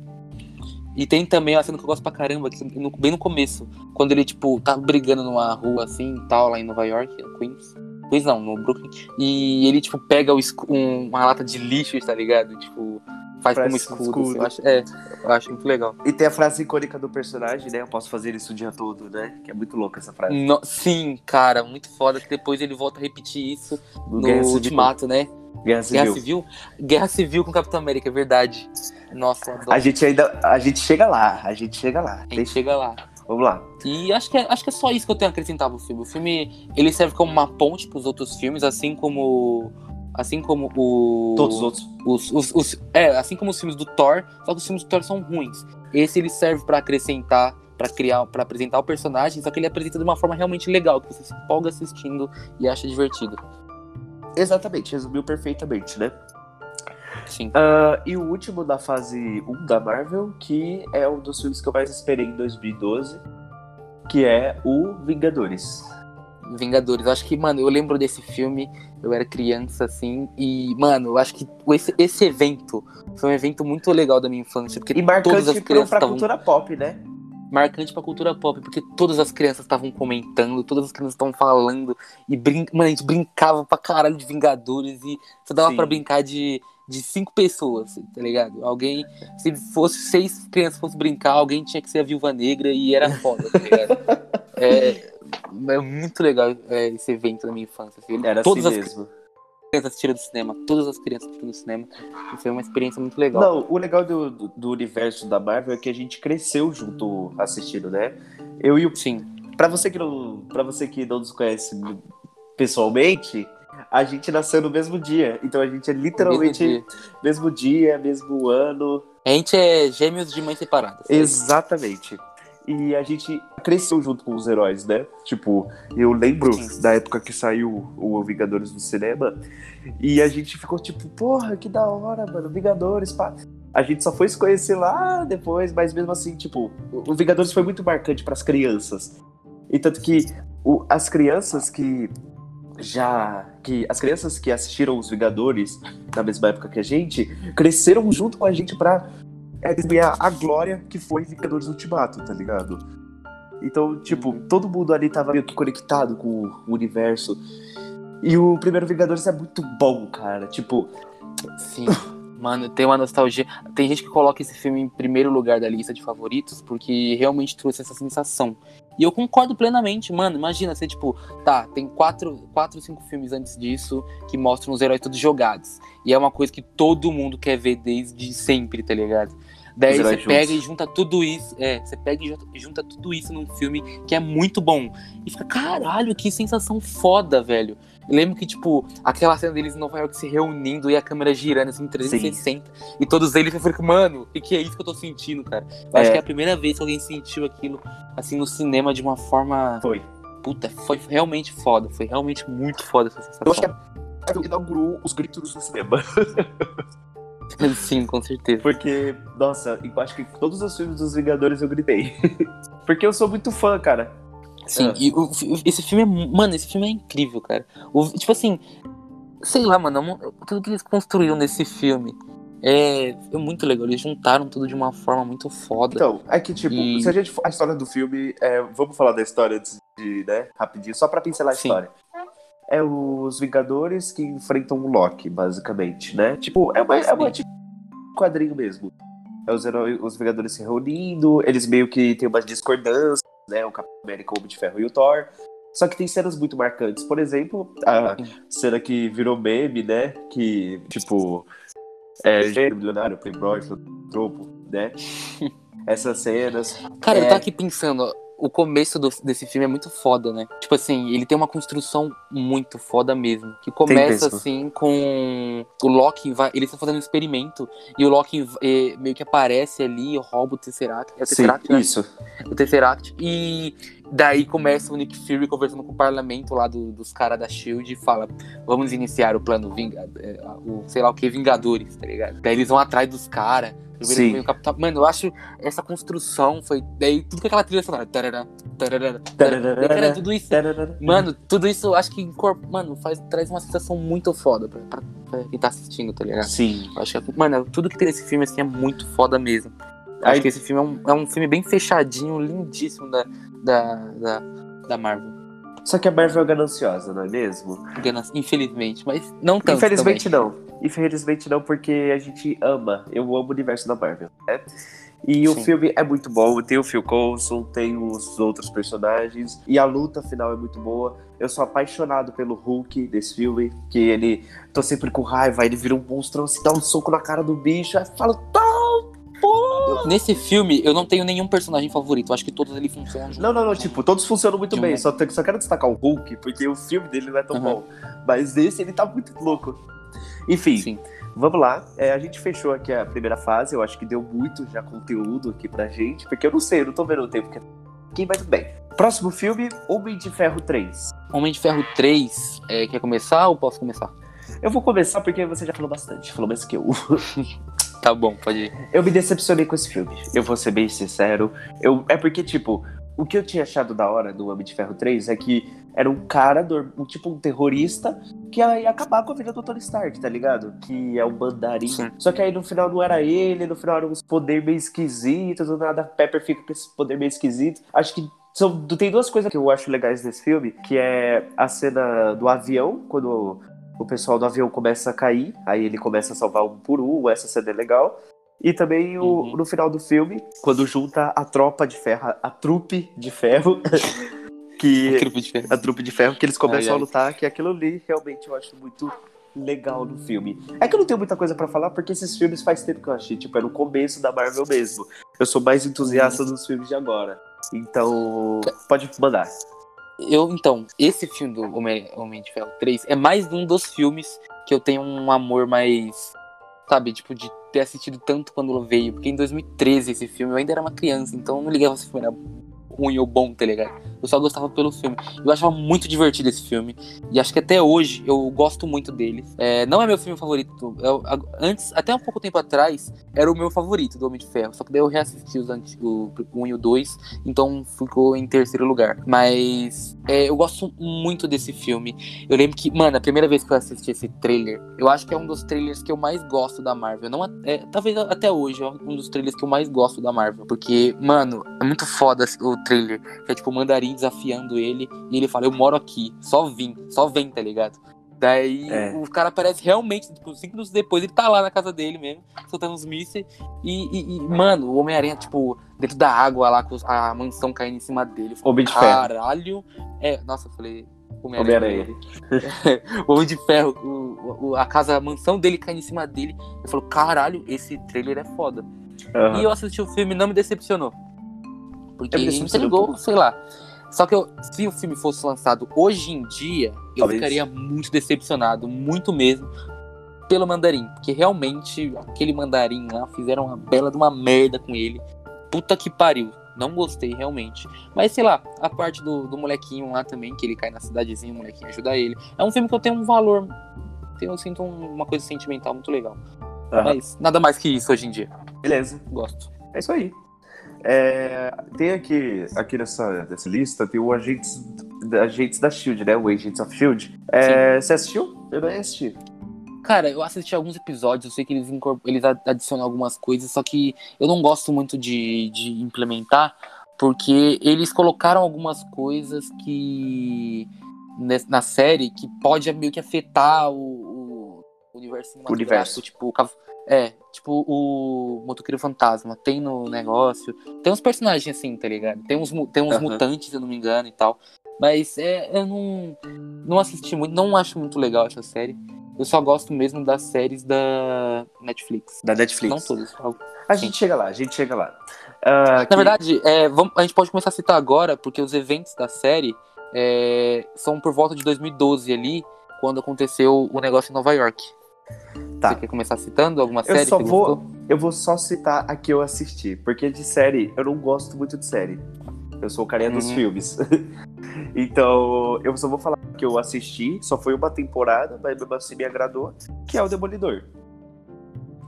e tem também uma cena que eu gosto pra caramba, que no- bem no começo, quando ele, tipo, tá brigando numa rua assim e tal, lá em Nova York, no Queens. Queens não, no Brooklyn. E ele, tipo, pega o um- uma lata de lixo, tá ligado? Tipo, faz como um escudo. assim. escudo. Eu acho, é, eu acho muito legal. E tem a frase icônica do personagem, né? Eu posso fazer isso o dia todo, né? Que é muito louca essa frase. No- sim, cara, muito foda que depois ele volta a repetir isso no Guerra. Ultimato, né? Guerra Civil. Guerra Civil? Guerra Civil com Capitão América, é verdade. Nossa, adoro. A gente ainda. A gente chega lá, a gente chega lá. A gente Deixa- chega lá. Vamos lá. E acho que, é, acho que é só isso que eu tenho a acrescentar pro filme. O filme, ele serve como uma ponte pros outros filmes, assim como... Assim como o... Todos os outros. Os, os, os- é, assim como os filmes do Thor, só que os filmes do Thor são ruins. Esse ele serve pra acrescentar, pra criar, para apresentar o personagem, só que ele apresenta de uma forma realmente legal, que você se empolga assistindo e acha divertido. Exatamente, resumiu perfeitamente, né? Sim. Ah, e o último da fase 1 da Marvel, que é um dos filmes que eu mais esperei em 2012, que é o Vingadores. Vingadores. Acho que, mano, eu lembro desse filme, eu era criança, assim, e, mano, eu acho que esse, esse evento foi um evento muito legal da minha infância, porque E marcante todas as crianças pra estavam cultura pop, né? marcante pra cultura pop, porque todas as crianças estavam comentando, todas as crianças estavam falando, e brin... mano, a gente brincava pra caralho de Vingadores, e só dava Sim. pra brincar de, de cinco pessoas, tá ligado? Alguém, se fosse seis crianças fossem brincar, alguém tinha que ser a Viúva Negra, e era foda, tá ligado? é, é muito legal é, esse evento da minha infância. Assim. Era todas assim as mesmo. crianças assistiram do cinema, todas as crianças assistiram do cinema, foi uma experiência muito legal. Não, o legal do, do, do universo da Marvel é que a gente cresceu junto assistindo, né? Eu e o. Sim, Pra você que não, pra você que não nos conhece pessoalmente, a gente nasceu no mesmo dia. Então a gente é literalmente mesmo mesmo dia, mesmo ano. dia. A gente é gêmeos de mães separadas. Exatamente. E a gente cresceu junto com os heróis, né? Tipo, eu lembro da época que saiu o Vingadores no cinema e a gente ficou tipo, porra, que da hora, mano, Vingadores, pá. A gente só foi se conhecer lá depois, mas mesmo assim, tipo, o Vingadores foi muito marcante pras crianças. E tanto que o- as crianças que já. Que As crianças que assistiram os Vingadores na mesma época que a gente, cresceram junto com a gente pra é, a glória que foi Vingadores Ultimato, tá ligado? Então, tipo, todo mundo ali tava meio que conectado com o universo. E o primeiro Vingadores é muito bom, cara. Tipo, Sim. Mano, tem uma nostalgia. Tem gente que coloca esse filme em primeiro lugar da lista de favoritos porque realmente trouxe essa sensação. E eu concordo plenamente, mano. Imagina você, tipo, tá, tem quatro, quatro, cinco filmes antes disso que mostram os heróis todos jogados. E é uma coisa que todo mundo quer ver desde sempre, tá ligado? Daí você pega juntos. e junta tudo isso. É, você pega e junta tudo isso num filme que é muito bom. E fica, caralho, que sensação foda, velho. Eu lembro que, tipo, aquela cena deles em Nova York se reunindo e a câmera girando assim, em 360. E todos eles, eu falei, mano, o que, que é isso que eu tô sentindo, cara? Eu acho É. que é a primeira vez que alguém sentiu aquilo, assim, no cinema de uma forma. foi. Puta, foi realmente foda. Foi realmente muito foda essa sensação. Eu acho que a Marvel inaugurou os gritos no cinema. Sim, com certeza. Porque, nossa, eu acho que todos os filmes dos Vingadores eu gritei. Porque eu sou muito fã, cara. Sim, Ah. e o- esse filme é. Mano, esse filme é incrível, cara. O- tipo assim, sei lá, mano, é tudo que eles construíram nesse filme é, é muito legal. Eles juntaram tudo de uma forma muito foda. Então, é que, tipo, E- se a gente a história do filme, é, vamos falar da história antes de, né, rapidinho, só pra pincelar a Sim. história. É os Vingadores que enfrentam o Loki, basicamente, né? Tipo, é uma, é uma tipo quadrinho mesmo. É os, heróis, os Vingadores se reunindo, eles meio que têm umas discordâncias, né? O Capitão América, o Homem de Ferro e o Thor. Só que tem cenas muito marcantes. Por exemplo, a cena que virou meme, né? Que, tipo, é gênio, milionário, playboy, tropo, né? Essas cenas. Cara, É. eu tava aqui pensando, ó, o começo do- desse filme é muito foda, né? Tipo assim, ele tem uma construção muito foda mesmo. Que começa assim com o Loki, vai, eles estão fazendo um experimento e o Loki eh, meio que aparece ali, rouba o Tesseract. É o Sim, Tesseract, né? isso. o Tesseract. E daí começa o Nick Fury conversando com o parlamento lá do- dos caras da Shield e fala: Vamos iniciar o plano Vinga, é, o sei lá o que, Vingadores, tá ligado? Daí eles vão atrás dos caras. Sim. Mano, eu acho essa construção foi. Daí tudo com aquela trilha sonora. Tarará, tarará, tarará. Cara, tudo isso. Mano, tudo isso eu acho que incorpora. Mano, faz, traz uma sensação muito foda pra, pra- pra quem tá assistindo, tá ligado? Sim. Acho que, mano, tudo que tem nesse filme assim é muito foda mesmo. Aí- Acho que esse filme é um, é um filme bem fechadinho, lindíssimo da, da, da, da Marvel. Só que a Marvel é gananciosa, não é mesmo? Infelizmente, mas não tanto. Infelizmente também. não. Infelizmente não, porque a gente ama. Eu amo o universo da Marvel. né? E o Sim. filme é muito bom. Tem o Phil Coulson, tem os outros personagens. E a luta final é muito boa. Eu sou apaixonado pelo Hulk desse filme. Que ele. tô sempre com raiva. Ele vira um monstrão, se dá um soco na cara do bicho. Aí fala, tá, Eu- nesse filme, eu não tenho nenhum personagem favorito. Eu acho que todos eles funcionam. Não, não, não, tipo, todos funcionam muito bem. Só, te- só quero destacar o Hulk, porque o filme dele não é tão Uhum. bom. Mas esse ele tá muito louco. Enfim, Sim. vamos lá. É, a gente fechou aqui a primeira fase. Eu acho que deu muito já conteúdo aqui pra gente. Porque eu não sei, eu não tô vendo o tempo que aqui, mas tudo bem. Próximo filme, Homem de Ferro 3. Homem de Ferro 3, é, quer começar ou posso começar? Eu vou começar porque você já falou bastante, falou mais que eu. Tá bom, pode ir. Eu me decepcionei com esse filme. Eu vou ser bem sincero. Eu, é porque, tipo, o que eu tinha achado da hora do Homem de Ferro 3 é que era um cara, um, tipo um terrorista, que ia acabar com a vida do Tony Stark, tá ligado? Que é o mandarim. Sim. Só que aí no final não era ele, no final eram uns poderes meio esquisitos, do nada Pepper fica com esse poder meio esquisito. Acho que são, tem duas coisas que eu acho legais nesse filme, que é a cena do avião, quando o pessoal do avião começa a cair, aí ele começa a salvar um por um, essa cena é legal. E também o- Uhum. no final do filme, quando junta a tropa de ferro, a trupe de ferro, que Grupo de Ferro. a trupe de ferro, que eles começam Ai, ai. a lutar, que aquilo ali realmente eu acho muito legal no filme. É que eu não tenho muita coisa pra falar, porque esses filmes faz tempo que eu achei, tipo, é no começo da Marvel mesmo. Eu sou mais entusiasta dos filmes de agora. Então, pode mandar. Eu, então, esse filme do Homem, Homem de Ferro 3 é mais um dos filmes que eu tenho um amor mais. Sabe, tipo, de ter assistido tanto quando veio. Porque em 2013 esse filme eu ainda era uma criança, então eu não ligava se o filme era ruim ou bom, tá ligado? Eu só gostava pelo filme. Eu achava muito divertido esse filme. E acho que até hoje eu gosto muito dele. É, não é meu filme favorito. Eu- a- antes, até um pouco tempo atrás, era o meu favorito do Homem de Ferro. Só que daí eu reassisti os anti- o 1 e o 2. Então ficou em terceiro lugar. Mas é, eu gosto muito desse filme. Eu lembro que, mano, a primeira vez que eu assisti esse trailer, eu acho que é um dos trailers que eu mais gosto da Marvel. Não, é, talvez até hoje é um dos trailers que eu mais gosto da Marvel. Porque, mano, é muito foda o trailer. Que é tipo o desafiando ele. E ele fala: Eu moro aqui, só vim, só vem, tá ligado? Daí É. o cara aparece realmente, tipo, cinco minutos depois, ele tá lá na casa dele mesmo, soltando uns mísseis. E, e- e, mano, o Homem-Aranha, tipo, dentro da água lá, com os- a mansão caindo em cima dele. Falei, Homem de Ferro. Caralho. É, nossa, eu falei. Homem-Aranha. o Homem de Ferro, o, o- a casa, a mansão dele caindo em cima dele. Eu falo, caralho, esse trailer é foda. Aham. E eu assisti o filme e não me decepcionou. Porque Eu me ele me decepcionei entregou, sei lá. Só que eu- se o filme fosse lançado hoje em dia, eu Talvez. ficaria muito decepcionado, muito mesmo, pelo mandarim. Porque realmente, aquele mandarim lá, fizeram uma bela de uma merda com ele. Puta que pariu. Não gostei, realmente. Mas sei lá, a parte do, do molequinho lá também, que ele cai na cidadezinha, o molequinho ajuda ele. É um filme que eu tenho um valor. Eu sinto um- uma coisa sentimental muito legal. Aham. Mas nada mais que isso hoje em dia. Beleza. Gosto. É isso aí. É, tem aqui, aqui nessa, nessa lista, tem o Agentes, Agentes da Shield, né? O Agents of Shield. É, você assistiu? Eu não assisti. Cara, eu assisti alguns episódios, eu sei que eles, eles adicionam algumas coisas, só que eu não gosto muito de, de implementar, porque eles colocaram algumas coisas que na série que pode meio que afetar o, o universo cinematográfico, tipo o é, tipo o Motoqueiro Fantasma, tem no negócio, tem uns personagens assim, tá ligado? Tem uns, tem uns Aham. mutantes, se eu não me engano e tal. Mas é, eu não, não assisti muito, não acho muito legal essa série. Eu só gosto mesmo das séries da Netflix. Da Netflix. Não todas. A gente chega lá, a gente chega lá. Ah, Na que- verdade, é, vamos- a gente pode começar a citar agora, porque os eventos da série é, são por volta de 2012 ali, quando aconteceu o negócio em Nova York. Tá. Você quer começar citando alguma Eu série só que vou- gostou? Eu vou só citar a que eu assisti, porque de série eu não gosto muito de série. Eu sou o carinha dos Uhum. filmes. então, eu só vou falar que eu assisti, só foi uma temporada, mas mesmo assim me agradou, que é o Demolidor.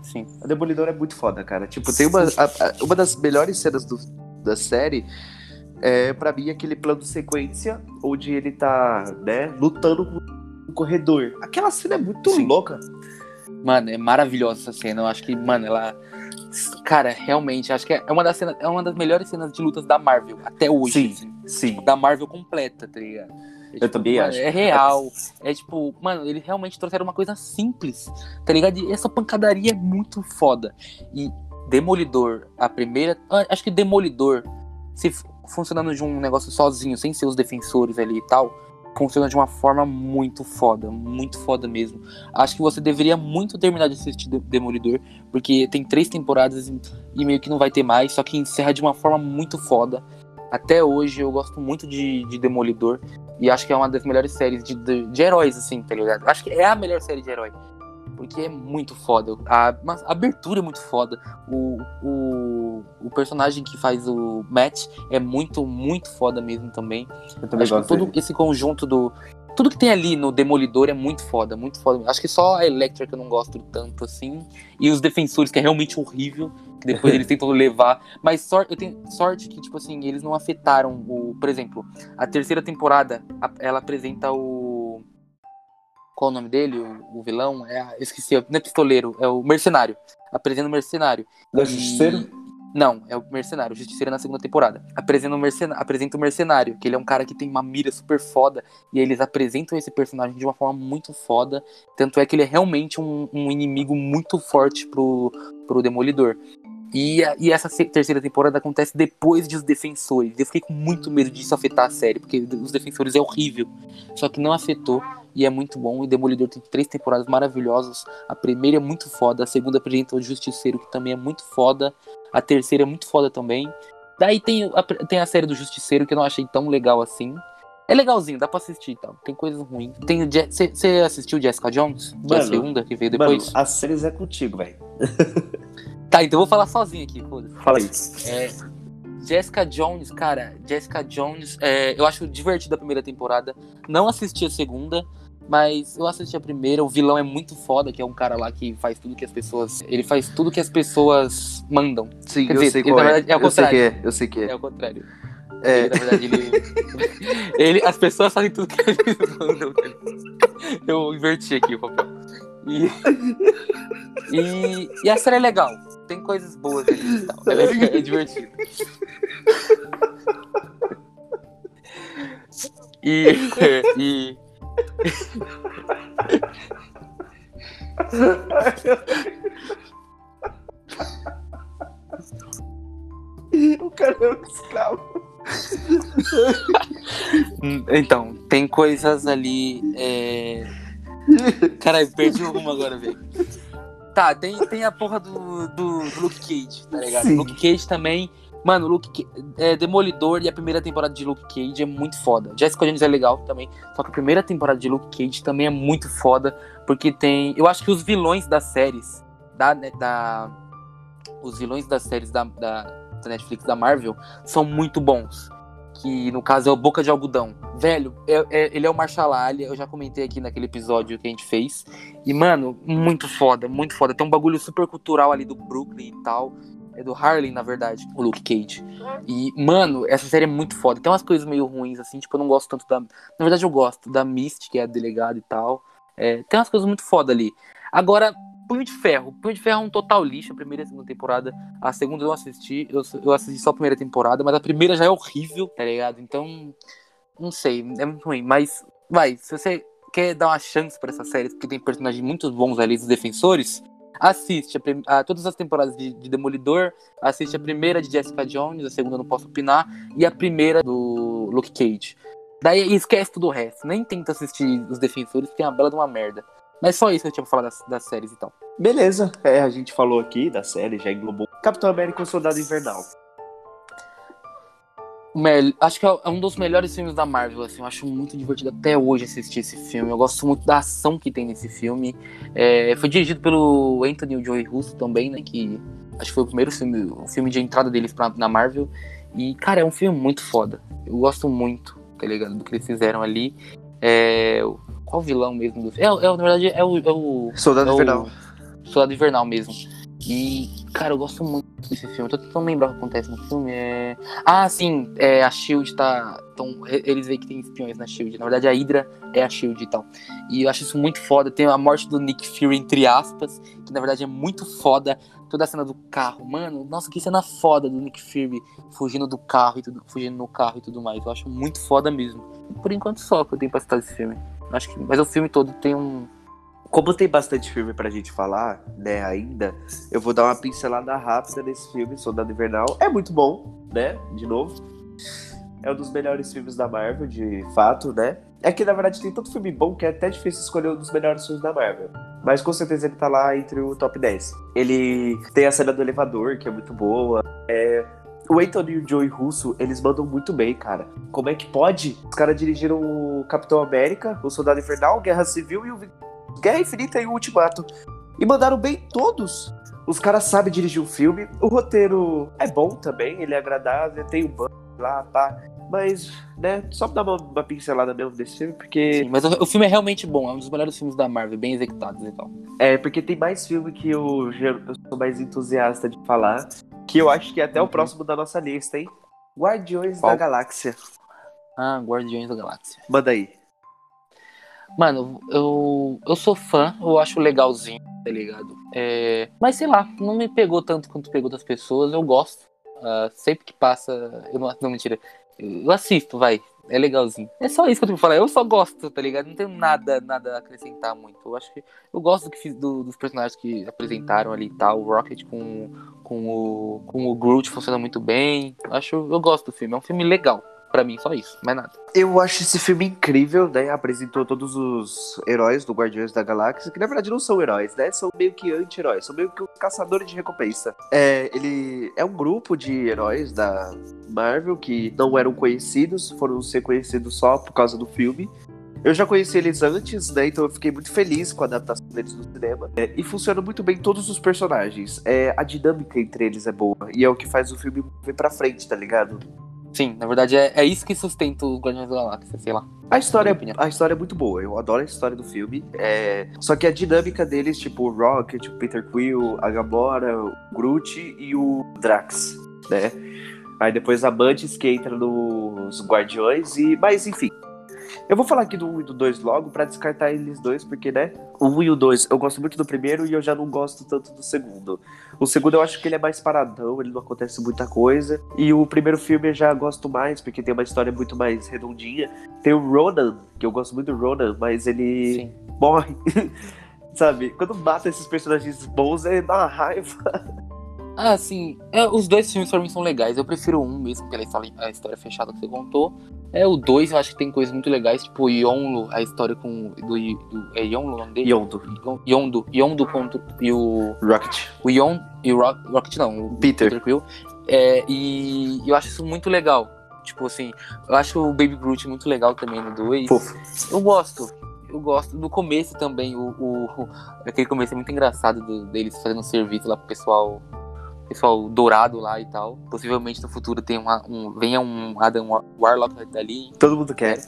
Sim. O Demolidor é muito foda, cara. Tipo, tem uma, a- a- uma das melhores cenas do- da série. É, pra mim, aquele plano sequência onde ele tá, né, lutando com corredor. Aquela cena é muito Sim. louca. Mano, é maravilhosa essa cena. Eu acho que, mano, ela. Cara, realmente, acho que é uma das, cenas, é uma das melhores cenas de lutas da Marvel, até hoje. Sim. assim. Sim. da Marvel completa, tá ligado? É, Eu também mano, acho. É real. É tipo, mano, eles realmente trouxeram uma coisa simples, tá ligado? E essa pancadaria é muito foda. E Demolidor, a primeira. ah, Acho que Demolidor, se funcionando de um negócio sozinho, sem ser os defensores ali e tal, funciona de uma forma muito foda. Muito foda mesmo. Acho que você deveria muito terminar de assistir De- Demolidor, porque tem três temporadas e- e meio que não vai ter mais, só que encerra de uma forma muito foda. Até hoje eu gosto muito de, de Demolidor. E acho que é uma das melhores séries de, de, de heróis, assim, tá ligado? Acho que é a melhor série de herói. Porque é muito foda. A, a abertura é muito foda. O, o, o personagem que faz o Matt é muito, muito foda mesmo também. Eu também Acho que gosto todo dele. esse conjunto do. Tudo que tem ali no Demolidor é muito foda, muito foda. Acho que só a Electra que eu não gosto tanto assim. E os defensores, que é realmente horrível. Que depois eles tentam levar. Mas sor- eu tenho sorte que, tipo assim, eles não afetaram o. Por exemplo, a terceira temporada, ela apresenta o. Qual o nome dele? O, o vilão? É, esqueci, não é pistoleiro, é o mercenário. Apresenta o mercenário. Do E- Justiceiro? Não, é o mercenário. O Justiceiro é na segunda temporada. Apresenta o, mercena... apresenta o mercenário, que ele é um cara que tem uma mira super foda. E eles apresentam esse personagem de uma forma muito foda. Tanto é que ele é realmente um, um inimigo muito forte pro, pro Demolidor. E, a- e essa terceira temporada acontece depois de Os Defensores. Eu fiquei com muito medo disso afetar a série, porque Os Defensores é horrível. Só que não afetou e é muito bom. E Demolidor tem três temporadas maravilhosas. A primeira é muito foda, a segunda apresenta o Justiceiro, que também é muito foda. A terceira é muito foda também. Daí tem a, tem a série do Justiceiro, que eu não achei tão legal assim. É legalzinho, dá pra assistir e tal. Tem coisas ruins. Tem Você assistiu Jessica Jones? É a Mano, segunda que veio Mano, depois? as séries é contigo, velho. Tá, então eu vou falar sozinho aqui, foda-se. Fala aí. É, Jessica Jones, cara, Jessica Jones, é, eu acho divertida a primeira temporada. Não assisti a segunda, mas eu assisti a primeira. O vilão é muito foda, que é um cara lá que faz tudo que as pessoas. Ele faz tudo que as pessoas mandam. Sim, Quer eu dizer, sei qual é. verdade, é o eu sei contrário. que é, eu sei que é. É o contrário. É. Ele, na verdade, ele, ele. As pessoas fazem tudo que eles mandam. Eu inverti aqui o papel. E, e, e a série é legal. Tem coisas boas ali e tal. Ela é, é divertida. E. e o cara é um escravo. então, tem coisas ali. É... Caralho, perdi rumo agora, velho. Tá, tem, tem a porra do, do, do Luke Cage, tá ligado? Sim. Luke Cage também. Mano, Luke é Demolidor e a primeira temporada de Luke Cage é muito foda. Jessica Jones é legal também. Só que a primeira temporada de Luke Cage também é muito foda. Porque tem. Eu acho que os vilões das séries. Da, né, da, os vilões das séries da, da, da Netflix da Marvel são muito bons. Que no caso é o Boca de Algodão. Velho, é, é, ele é o Marshall Ali, eu já comentei aqui naquele episódio que a gente fez. E, mano, muito foda, muito foda. Tem um bagulho super cultural ali do Brooklyn e tal. É do Harlem, na verdade, o Luke Cage. E, mano, essa série é muito foda. Tem umas coisas meio ruins, assim, tipo, eu não gosto tanto da. Na verdade, eu gosto da Misty, que é a delegada e tal. É, tem umas coisas muito foda ali. Agora, Punho de Ferro. Punho de Ferro é um total lixo, a primeira e a segunda temporada. A segunda eu não assisti, eu, eu assisti só a primeira temporada, mas a primeira já é horrível, tá ligado? Então, não sei, é muito ruim. Mas, vai, se você quer dar uma chance para essa série, porque tem personagens muito bons ali, os defensores, assiste a, a, todas as temporadas de, de, Demolidor, assiste a primeira de Jessica Jones, a segunda não posso opinar, e a primeira do Luke Cage. Daí esquece tudo o resto, nem tenta assistir os defensores, porque é uma bela de uma merda. Mas só isso que eu tinha pra falar das, das séries e tal. Beleza, é, a gente falou aqui da série, já englobou Capitão América e o Soldado Invernal. Acho que é um dos melhores filmes da Marvel, assim. Eu acho muito divertido até hoje assistir esse filme. Eu gosto muito da ação que tem nesse filme. É, foi dirigido pelo Anthony Joey Russo também, né? Que acho que foi o primeiro filme, o filme de entrada deles pra, na Marvel. E, cara, é um filme muito foda. Eu gosto muito, tá ligado? Do que eles fizeram ali. É, qual vilão mesmo do filme? É, é, na verdade, é o. É o Soldado é Invernal. Soldado Invernal mesmo. E, cara, eu gosto muito desse filme. Tô tentando lembrar o que acontece no filme. É... Ah, sim, é, a Shield tá. Tão... Eles veem que tem espiões na Shield. Na verdade, a Hydra é a Shield e tal. E eu acho isso muito foda. Tem a morte do Nick Fury, entre aspas, que na verdade é muito foda. Toda a cena do carro, mano. Nossa, que cena foda do Nick Fury fugindo do carro e tudo, fugindo no carro e tudo mais. Eu acho muito foda mesmo. Por enquanto só que eu tenho pra citar esse filme. Acho que, mas o filme todo tem um. Como tem bastante filme pra gente falar, né, ainda, eu vou dar uma pincelada rápida nesse filme, Soldado Invernal. É muito bom, né? De novo. É um dos melhores filmes da Marvel, de fato, né? É que na verdade tem tanto filme bom que é até difícil escolher um dos melhores filmes da Marvel. Mas com certeza ele tá lá entre o top 10. Ele tem a cena do elevador, que é muito boa. É, o Anthony e o Joey Russo, eles mandam muito bem, cara. Como é que pode? Os caras dirigiram o Capitão América, o Soldado Infernal, Guerra Civil e o Guerra Infinita e o Ultimato. E mandaram bem todos. Os caras sabem dirigir um filme. O roteiro é bom também, ele é agradável, tem o um banco lá, pá. Mas, né, só pra dar uma, uma, pincelada mesmo desse filme, porque. Sim, mas o, o, filme é realmente bom, é um dos melhores filmes da Marvel, bem executados e tal. É, porque tem mais filme que eu, eu sou mais entusiasta de falar. Que eu acho que é até uhum. o próximo da nossa lista, hein? Guardiões Qual? da Galáxia. Ah, Guardiões da Galáxia. Manda aí. Mano, eu, eu sou fã, eu acho legalzinho, tá ligado? É, mas sei lá, não me pegou tanto quanto pegou das pessoas, eu gosto. Uh, sempre que passa. Eu não, não, mentira. Eu assisto, vai é legalzinho. É só isso que eu tenho pra falar. Eu só gosto, tá ligado? Não tenho nada, nada a acrescentar muito. Eu acho que. Eu gosto do que fiz, do, dos personagens que apresentaram ali e tal. O Rocket com, com, o, com o Groot funciona muito bem. Acho, eu gosto do filme. É um filme legal. Pra mim, só isso, mais nada. Eu acho esse filme incrível, né? Apresentou todos os heróis do Guardiões da Galáxia, que na verdade não são heróis, né? São meio que anti-heróis, são meio que os caçadores de recompensa. É, ele é um grupo de heróis da Marvel que não eram conhecidos, foram ser conhecidos só por causa do filme. Eu já conheci eles antes, né? Então eu fiquei muito feliz com a adaptação deles no cinema. É, e funciona muito bem todos os personagens. É, a dinâmica entre eles é boa. E é o que faz o filme vir pra frente, tá ligado? Sim, na verdade é, é isso que sustenta o Guardiões da Galáxia, sei lá. A história, a história é muito boa, eu adoro a história do filme. É... Só que a dinâmica deles, tipo o Rocket, o Peter Quill, a Gamora, o Groot e o Drax, né? Aí depois a Mantis que entra nos Guardiões e. Mas enfim, eu vou falar aqui do 1 e do 2 logo para descartar eles dois, porque, né? O 1 e o 2 eu gosto muito do primeiro e eu já não gosto tanto do segundo. O segundo eu acho que ele é mais paradão, ele não acontece muita coisa. E o primeiro filme eu já gosto mais, porque tem uma história muito mais redondinha. Tem o Ronan, que eu gosto muito do Ronan, mas ele Sim. morre. Sabe? Quando mata esses personagens bons, é dá uma raiva. Ah, sim. É, os dois filmes pra mim são legais. Eu prefiro um mesmo, pela história, a história fechada que você contou. É, o 2 eu acho que tem coisas muito legais, tipo o Yonlo, a história com. Do, do, é Yonlo o nome dele? Yondo. Yondo. Yondo ponto, e o. Rocket. O Yon. E o Rock, Rocket não, o Peter. Peter Quill. É, e eu acho isso muito legal. Tipo assim, eu acho o Baby Groot muito legal também no 2. Eu gosto. Eu gosto. Do começo também, o, o, aquele começo é muito engraçado do, deles fazendo serviço lá pro pessoal pessoal dourado lá e tal. Possivelmente no futuro tem uma, um, venha um Adam Warlock dali. Todo mundo quer.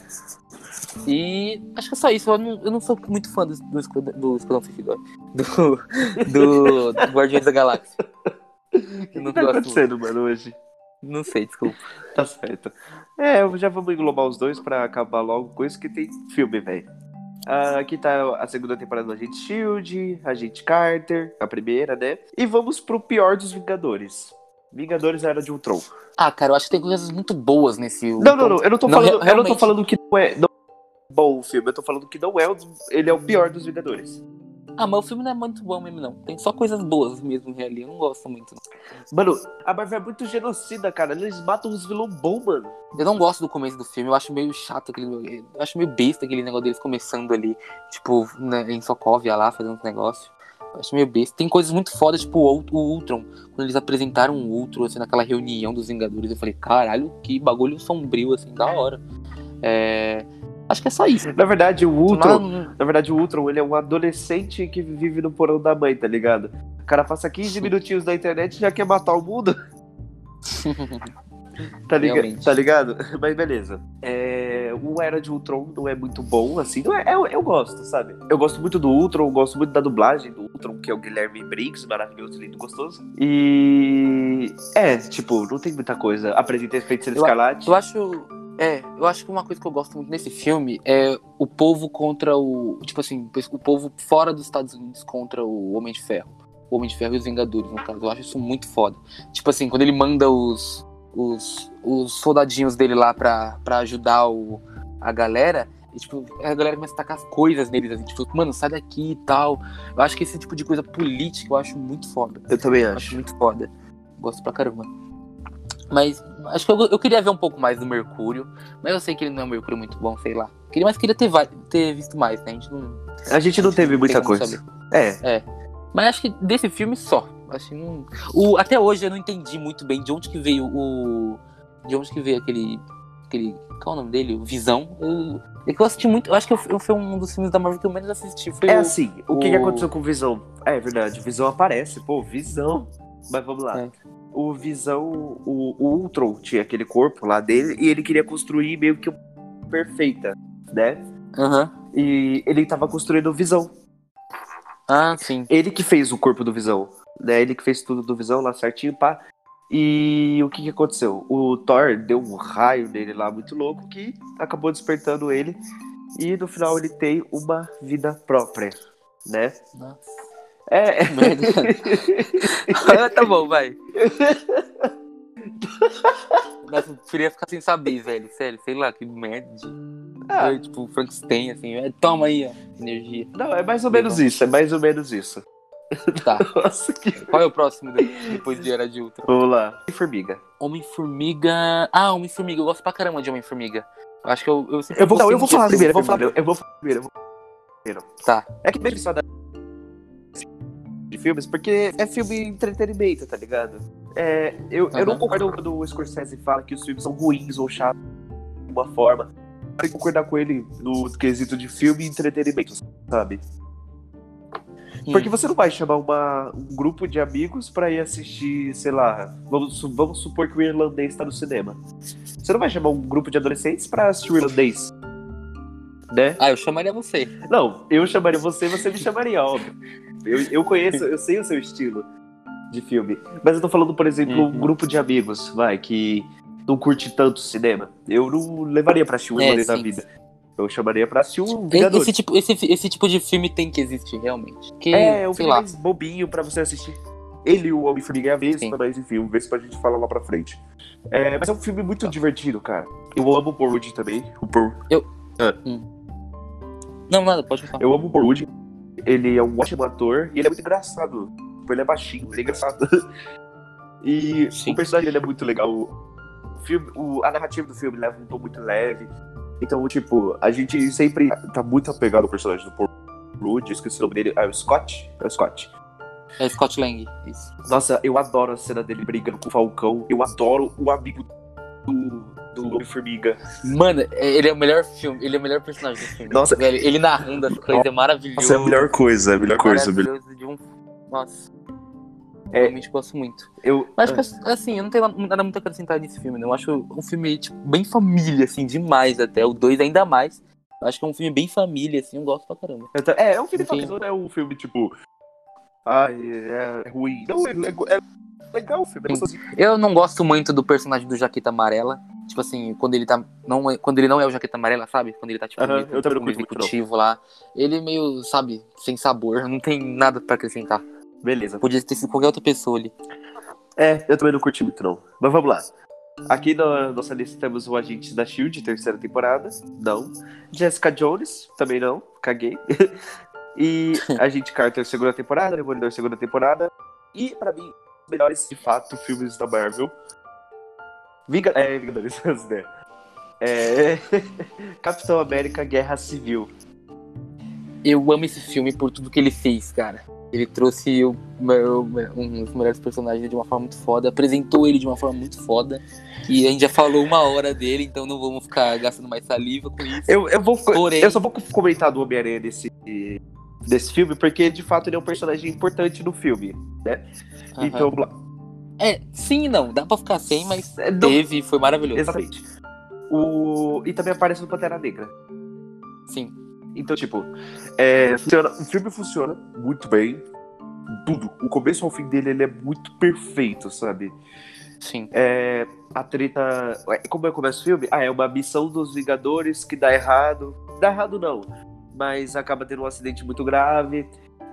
E acho que é só isso. Eu não, eu não sou muito fã do, do, do Esquadrão Suicida. Do, do, do Guardiões da Galáxia. O que, tá acontecendo, mano, hoje? Não sei, desculpa. Tá certo. É, já vamos englobar os dois pra acabar logo com isso que tem filme, velho. Uh, aqui tá a segunda temporada do Agente Shield, Agente Carter, a primeira, né? E vamos pro pior dos Vingadores. Vingadores Era de Ultron. Ah, cara, eu acho que tem coisas muito boas nesse. Não, não, não. Eu não tô falando, não, eu não tô falando que não é, não é bom o filme. Eu tô falando que não é ele é o pior dos Vingadores. Ah, mas o filme não é muito bom mesmo, não. Tem só coisas boas mesmo ali. Eu não gosto muito. Não. Mano, a Marvel é muito genocida, cara. Eles matam os vilões bons, mano. Eu não gosto do começo do filme. Eu acho meio chato aquele. Eu acho meio besta aquele negócio deles começando ali, tipo, né, em Sokovia lá, fazendo uns negócios. Eu acho meio besta. Tem coisas muito fodas, tipo o, o Ultron. Quando eles apresentaram o Ultron, assim, naquela reunião dos Vingadores, eu falei, caralho, que bagulho sombrio, assim, da hora. É. Acho que é só isso. Na verdade, o Ultron, Não... na verdade, o Ultron, ele é um adolescente que vive no porão da mãe, tá ligado? O cara passa 15 minutinhos na internet e já quer matar o mundo. tá, liga... tá ligado? Mas beleza. É... O Era de Ultron não é muito bom, assim. Não é... eu, eu gosto, sabe? Eu gosto muito do Ultron, gosto muito da dublagem do Ultron, que é o Guilherme Briggs, maravilhoso, lindo, gostoso. E. É, tipo, não tem muita coisa. Apresentei Feiticeiro Escarlate. Eu acho é, eu acho que uma coisa que eu gosto muito nesse filme é o povo contra o. Tipo assim, o povo fora dos Estados Unidos contra o Homem de Ferro. O Homem de Ferro e os Vingadores, no caso. Eu acho isso muito foda. Tipo assim, quando ele manda os, os, os soldadinhos dele lá pra, pra ajudar o, a galera, e, tipo, a galera começa a tacar as coisas neles, assim, tipo, mano, sai daqui e tal. Eu acho que esse tipo de coisa política eu acho muito foda. Eu também acho. Eu acho muito foda. Gosto pra caramba. Mas acho que eu, eu, queria ver um pouco mais do Mercúrio. Mas eu sei que ele não é um Mercúrio muito bom, sei lá. Queria, mas queria ter, ter visto mais, né? A gente não. A gente não teve muita coisa. É. É. Mas acho que desse filme só. Acho que não. O, até hoje eu não entendi muito bem de onde que veio o. De onde que veio aquele. aquele. Qual é o nome dele? O Visão. Eu, é que eu assisti muito. Eu acho que eu, eu, foi um dos filmes da Marvel que eu menos assisti. É o, assim, o, o que, que aconteceu com o Visão? É verdade, o Visão aparece, pô, Visão. Mas vamos lá. É o Visão, o, o Ultron tinha aquele corpo lá dele e ele queria construir meio que perfeita, né? Uhum. E ele tava construindo o Visão. Ah, sim. Ele que fez o corpo do Visão, né? Ele que fez tudo do Visão lá certinho, pá. E o que que aconteceu? O Thor deu um raio nele lá muito louco que acabou despertando ele. E no final ele tem uma vida própria, né? Nossa. É. ah, tá bom, vai. Mas eu queria ficar sem saber, velho. Sério, sei lá, que merda. Ah. Eu, tipo, Frankenstein, assim. É, toma aí, ó, energia. Não, é mais ou menos isso, é mais ou menos isso. Tá. Nossa, que... Qual é o próximo depois de Era de Ultra? Vamos lá. Homem-Formiga. Homem-Formiga. Ah, Homem-Formiga. Eu gosto pra caramba de Homem-Formiga. Acho que eu, eu sempre. Eu vou, não, eu vou falar primeiro. Eu vou falar, eu vou falar primeiro. Eu vou primeiro. Tá. É que mesmo só da de filmes, porque é filme entretenimento, tá ligado? É, eu, uhum. eu não concordo quando o Scorsese fala que os filmes são ruins ou chatos de uma forma. Eu tenho que concordar com ele no quesito de filme e entretenimento, sabe? Porque você não vai chamar uma, um grupo de amigos para ir assistir, sei lá, vamos, vamos supor que o irlandês está no cinema. Você não vai chamar um grupo de adolescentes para assistir o irlandês. Né? Ah, eu chamaria você. Não, eu chamaria você, você me chamaria, óbvio. Eu, eu conheço, eu sei o seu estilo de filme. Mas eu tô falando, por exemplo, uhum. um grupo de amigos, vai, que não curte tanto cinema. Eu não levaria pra assistir um é, da vida. Eu chamaria pra assistir um Vingador. Esse tipo, esse, esse tipo de filme tem que existir, realmente. Que, é, um filme lá. mais bobinho pra você assistir. Ele e o Homem-Formiga é a Vespa, mas enfim, um Vespa a gente fala lá pra frente. É, mas é um filme muito divertido, cara. Eu amo o Paul também. O Paul... Eu... Ah. Hum. Não, nada, pode falar. Eu amo o Paul ele é um ótimo ator e ele é muito engraçado. Tipo, ele é baixinho, ele é engraçado. E Sim. o personagem dele é muito legal. O filme, o, a narrativa do filme leva um tom muito leve. Então, tipo, a gente sempre tá muito apegado ao personagem do Paul Rudd, esqueci o nome dele. É o Scott? É o Scott. É Scott Lang, isso. Nossa, eu adoro a cena dele brigando com o Falcão. Eu adoro o amigo do, do Homem-Formiga. Mano, ele é o melhor filme, ele é o melhor personagem do filme. Nossa, velho, ele narrando as coisas é maravilhoso. Nossa, é a melhor coisa, é a melhor coisa. Maravilhoso de um... Nossa. É, realmente gosto muito. Eu, Mas acho que, assim, eu não tenho nada muito a acrescentar nesse filme, né? Eu acho um filme, tipo, bem família, assim, demais até. O 2 ainda mais. Eu acho que é um filme bem família, assim, eu gosto pra caramba. É, é um filme família, não é um filme, tipo... Ai, é, é ruim. Não, é, é, é legal o filme. É eu não gosto muito do personagem do Jaqueta Amarela. Tipo assim, quando ele tá. Não, é, quando ele não é o Jaqueta Amarela, sabe? Quando ele tá, tipo, uh -huh, eu também como executivo lá. Ele meio, sabe, sem sabor, não tem nada pra acrescentar. Beleza. Podia ter sido qualquer outra pessoa ali. É, eu também não curti muito, não. Mas vamos lá. Aqui na nossa lista temos o Agente da Shield, terceira temporada. Não. Jessica Jones, também não. Caguei. e Agente Carter, segunda temporada. Demolidor, segunda temporada. E, pra mim, melhores, de fato, filmes da Marvel. Vinga... É, Vingadores, né? É... Capitão América Guerra Civil. Eu amo esse filme por tudo que ele fez, cara. Ele trouxe o, um dos melhores personagens de uma forma muito foda, apresentou ele de uma forma muito foda. E a gente já falou uma hora dele, então não vamos ficar gastando mais saliva com isso. Eu, eu, vou, Porém... eu só vou comentar do Homem-Aranha desse, desse filme, porque de fato ele é um personagem importante no filme, né? Uhum. Então, é, sim e não. Dá pra ficar sem, mas é, não... teve foi maravilhoso. Exatamente. O... E também aparece no Pantera Negra. Sim. Então, tipo, é, funciona, o filme funciona muito bem. Tudo. O começo ao fim dele ele é muito perfeito, sabe? Sim. É, a treta. Como é que começa o filme? Ah, é uma missão dos Vingadores que dá errado. Dá errado não. Mas acaba tendo um acidente muito grave.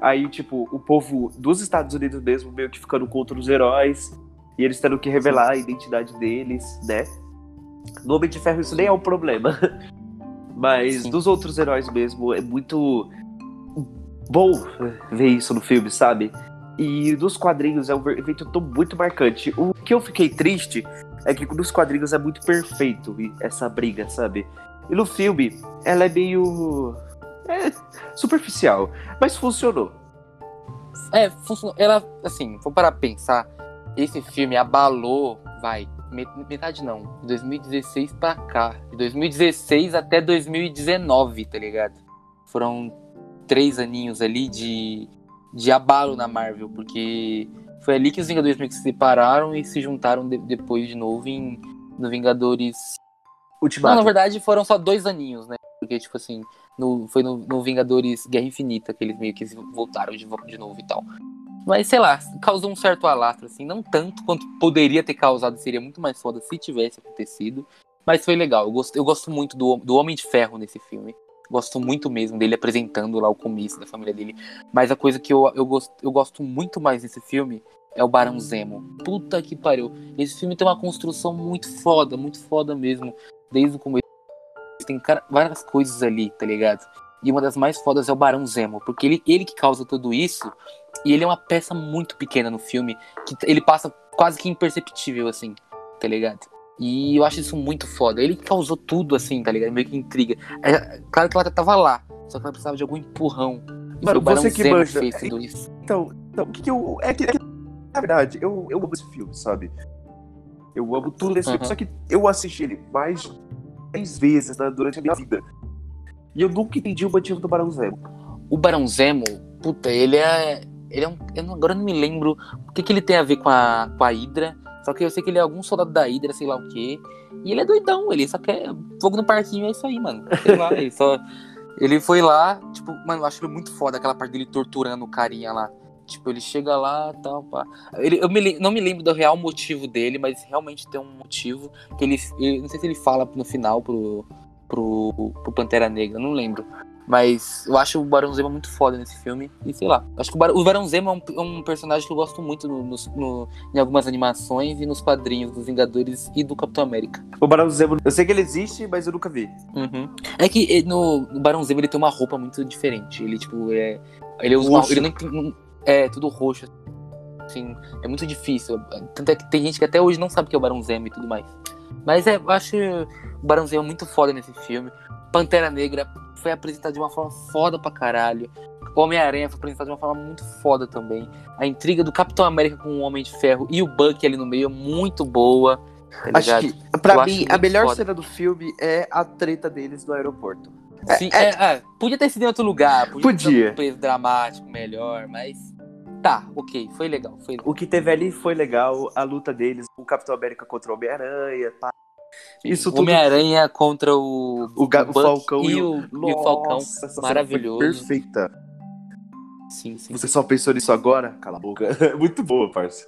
Aí, tipo, o povo dos Estados Unidos mesmo meio que ficando contra os heróis. E eles tendo que revelar a identidade deles, né? No Homem de Ferro isso nem é um problema. Mas Sim. dos outros heróis mesmo, é muito bom ver isso no filme, sabe? E nos quadrinhos é um evento tão muito marcante. O que eu fiquei triste é que nos quadrinhos é muito perfeito essa briga, sabe? E no filme, ela é meio. É superficial, mas funcionou. É, funcionou. Ela, assim, vou parar pra pensar. Esse filme abalou, vai, metade não, de 2016 pra cá. De 2016 até 2019, tá ligado? Foram três aninhos ali de, de abalo na Marvel, porque foi ali que os Vingadores meio que se separaram e se juntaram de, depois de novo em, no Vingadores. Ultimato. Não, na verdade foram só dois aninhos, né? Porque, tipo assim, no, foi no, no Vingadores Guerra Infinita que eles meio que voltaram de, de novo e tal. Mas, sei lá, causou um certo alastro, assim. Não tanto quanto poderia ter causado, seria muito mais foda se tivesse acontecido. Mas foi legal. Eu gosto, eu gosto muito do, do Homem de Ferro nesse filme. Gosto muito mesmo dele apresentando lá o começo da família dele. Mas a coisa que eu, eu, gosto, eu gosto muito mais nesse filme é o Barão Zemo. Puta que pariu. Esse filme tem uma construção muito foda, muito foda mesmo. Desde o começo. Tem cara, várias coisas ali, tá ligado? E uma das mais fodas é o Barão Zemo. Porque ele, ele que causa tudo isso. E ele é uma peça muito pequena no filme, que ele passa quase que imperceptível, assim, tá ligado? E eu acho isso muito foda. Ele causou tudo, assim, tá ligado? Meio que intriga. É, claro que ela tava lá, só que ela precisava de algum empurrão. E Mano, você que manja. Fez tudo isso. Então, então, o que, que eu. É que, é que, na verdade, eu, eu amo esse filme, sabe? Eu amo tudo desse uhum. filme, só que eu assisti ele mais 10 vezes né, durante a minha vida. E eu nunca entendi o motivo do Barão Zemo. O Barão Zemo, puta, ele é ele é um. Eu não, agora não me lembro o que, que ele tem a ver com a, com a Hydra. Só que eu sei que ele é algum soldado da Hydra, sei lá o quê. E ele é doidão, ele só quer fogo no parquinho, é isso aí, mano. Sei lá, ele só. Ele foi lá, tipo, mano, eu acho ele muito foda aquela parte dele torturando o carinha lá. Tipo, ele chega lá e tal, pá. Ele, eu me, não me lembro do real motivo dele, mas realmente tem um motivo que ele. ele não sei se ele fala no final pro, pro, pro Pantera Negra, não lembro. Mas eu acho o Barão Zemo muito foda nesse filme. E sei lá. Acho que o, Bar o Barão Zemo é um, é um, personagem que eu gosto muito no, no, no, em algumas animações e nos quadrinhos dos Vingadores e do Capitão América. O Barão Zemo, eu sei que ele existe, mas eu nunca vi. Uhum. É que eh, no, no Barão Zemo ele tem uma roupa muito diferente. Ele, tipo, é. Ele usa uma, Ele não. É, tudo roxo. Assim, é muito difícil. Tanto é que tem gente que até hoje não sabe o que é o Barão Zemo e tudo mais. Mas é, eu acho o Barão Zemo muito foda nesse filme. Pantera Negra foi apresentado de uma forma foda pra caralho. Homem-Aranha foi apresentado de uma forma muito foda também. A intriga do Capitão América com o Homem de Ferro e o Bucky ali no meio é muito boa. Tá acho que, pra Eu mim, a melhor foda. cena do filme é a treta deles no aeroporto. Sim, é, é, é, podia ter sido em outro lugar. Podia. podia. Ter um peso dramático melhor, mas. Tá, ok, foi legal. Foi... O que teve ali foi legal, a luta deles, o Capitão América contra o Homem-Aranha, pá. Isso tudo. Homem-Aranha contra o, O, ga- o Falcão e o, e o Falcão. Nossa, Maravilhoso. Perfeita. Sim, sim. Você só pensou nisso agora? Cala a boca. Muito boa, parça.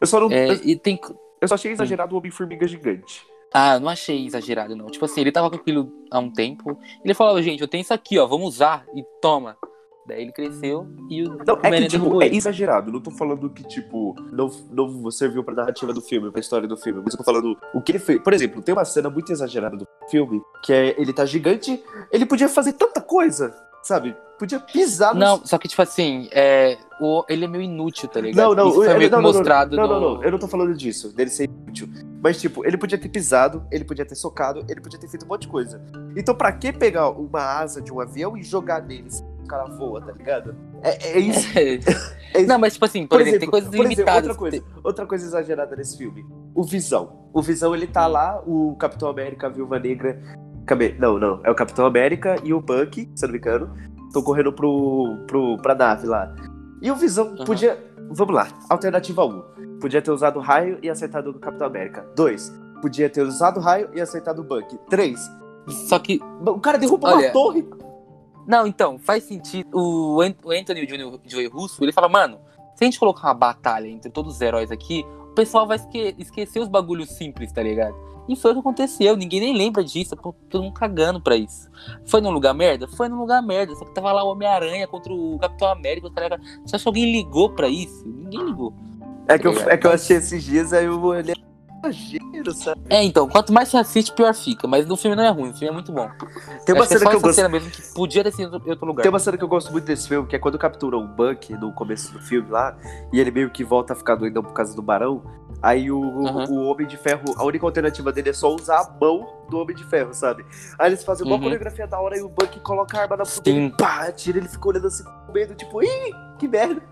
Eu só não. É, eu, e tem. eu só achei exagerado o Homem-Formiga gigante. Ah, não achei exagerado, não. Tipo assim, ele tava com aquilo há um tempo. Ele falava, gente, eu tenho isso aqui, ó, vamos usar. E toma. Daí ele cresceu e o Não, é que, tipo, é exagerado. Não tô falando que, tipo, não, não serviu pra narrativa do filme, pra história do filme. Mas eu tô falando o que ele fez. Por exemplo, tem uma cena muito exagerada do filme, que é ele tá gigante, ele podia fazer tanta coisa, sabe? Podia pisar no Não, só que, tipo assim, é, o, ele é meio inútil, tá ligado? Não, não, Isso foi eu- que não, não, não, mostrado não, não, no... não, eu não tô falando disso, dele ser inútil. Mas, tipo, ele podia ter pisado, ele podia ter socado, ele podia ter feito um monte de coisa. Então, pra que pegar uma asa de um avião e jogar nele se o cara voa, tá ligado? É, é isso. É isso. Não, mas, tipo assim, por, exemplo, tem coisas por exemplo, limitadas. outra coisa, outra coisa exagerada nesse filme. O Visão. O Visão, ele tá lá, o Capitão América, a Viúva Negra... Não, não. É o Capitão América e o Bucky, se eu não me engano. Estão correndo pro, pro, pra nave lá. E o Visão Uhum. podia... Vamos lá. Alternativa 1. Podia ter usado o raio e acertado o Capitão América. 2. Podia ter usado o raio e acertado o Bucky. 3. Só que, O cara derruba uma Olha, torre. Não, então, faz sentido. O, An- o Anthony Jr. Joey Russo, ele fala, mano, se a gente colocar uma batalha entre todos os heróis aqui, o pessoal vai esque- esquecer os bagulhos simples, tá ligado? E foi o que aconteceu, ninguém nem lembra disso, todo mundo cagando pra isso. Foi num lugar merda? Foi num lugar merda, só que tava lá o Homem-Aranha contra o Capitão América, os caras- Você acha que alguém ligou pra isso? Ninguém ligou. É que, eu, Obrigado. é que eu achei esses dias, aí eu olhei... Exagero, sabe? É, então, quanto mais você assiste, pior fica. Mas no filme não é ruim, o filme é muito bom. Tem uma Acho que é cena que eu gosto... cena mesmo que podia ter sido em outro lugar. Tem uma cena que eu gosto muito desse filme, que é quando capturam o Buck no começo do filme lá, e ele meio que volta a ficar doidão por causa do Barão. Aí o, Uhum. o Homem de Ferro, a única alternativa dele é só usar a mão do Homem de Ferro, sabe? Aí eles fazem uma Uhum. coreografia da hora e o Buck coloca a arma na Sim. dele, pá, tira, ele fica olhando assim com medo, tipo, ih, que merda.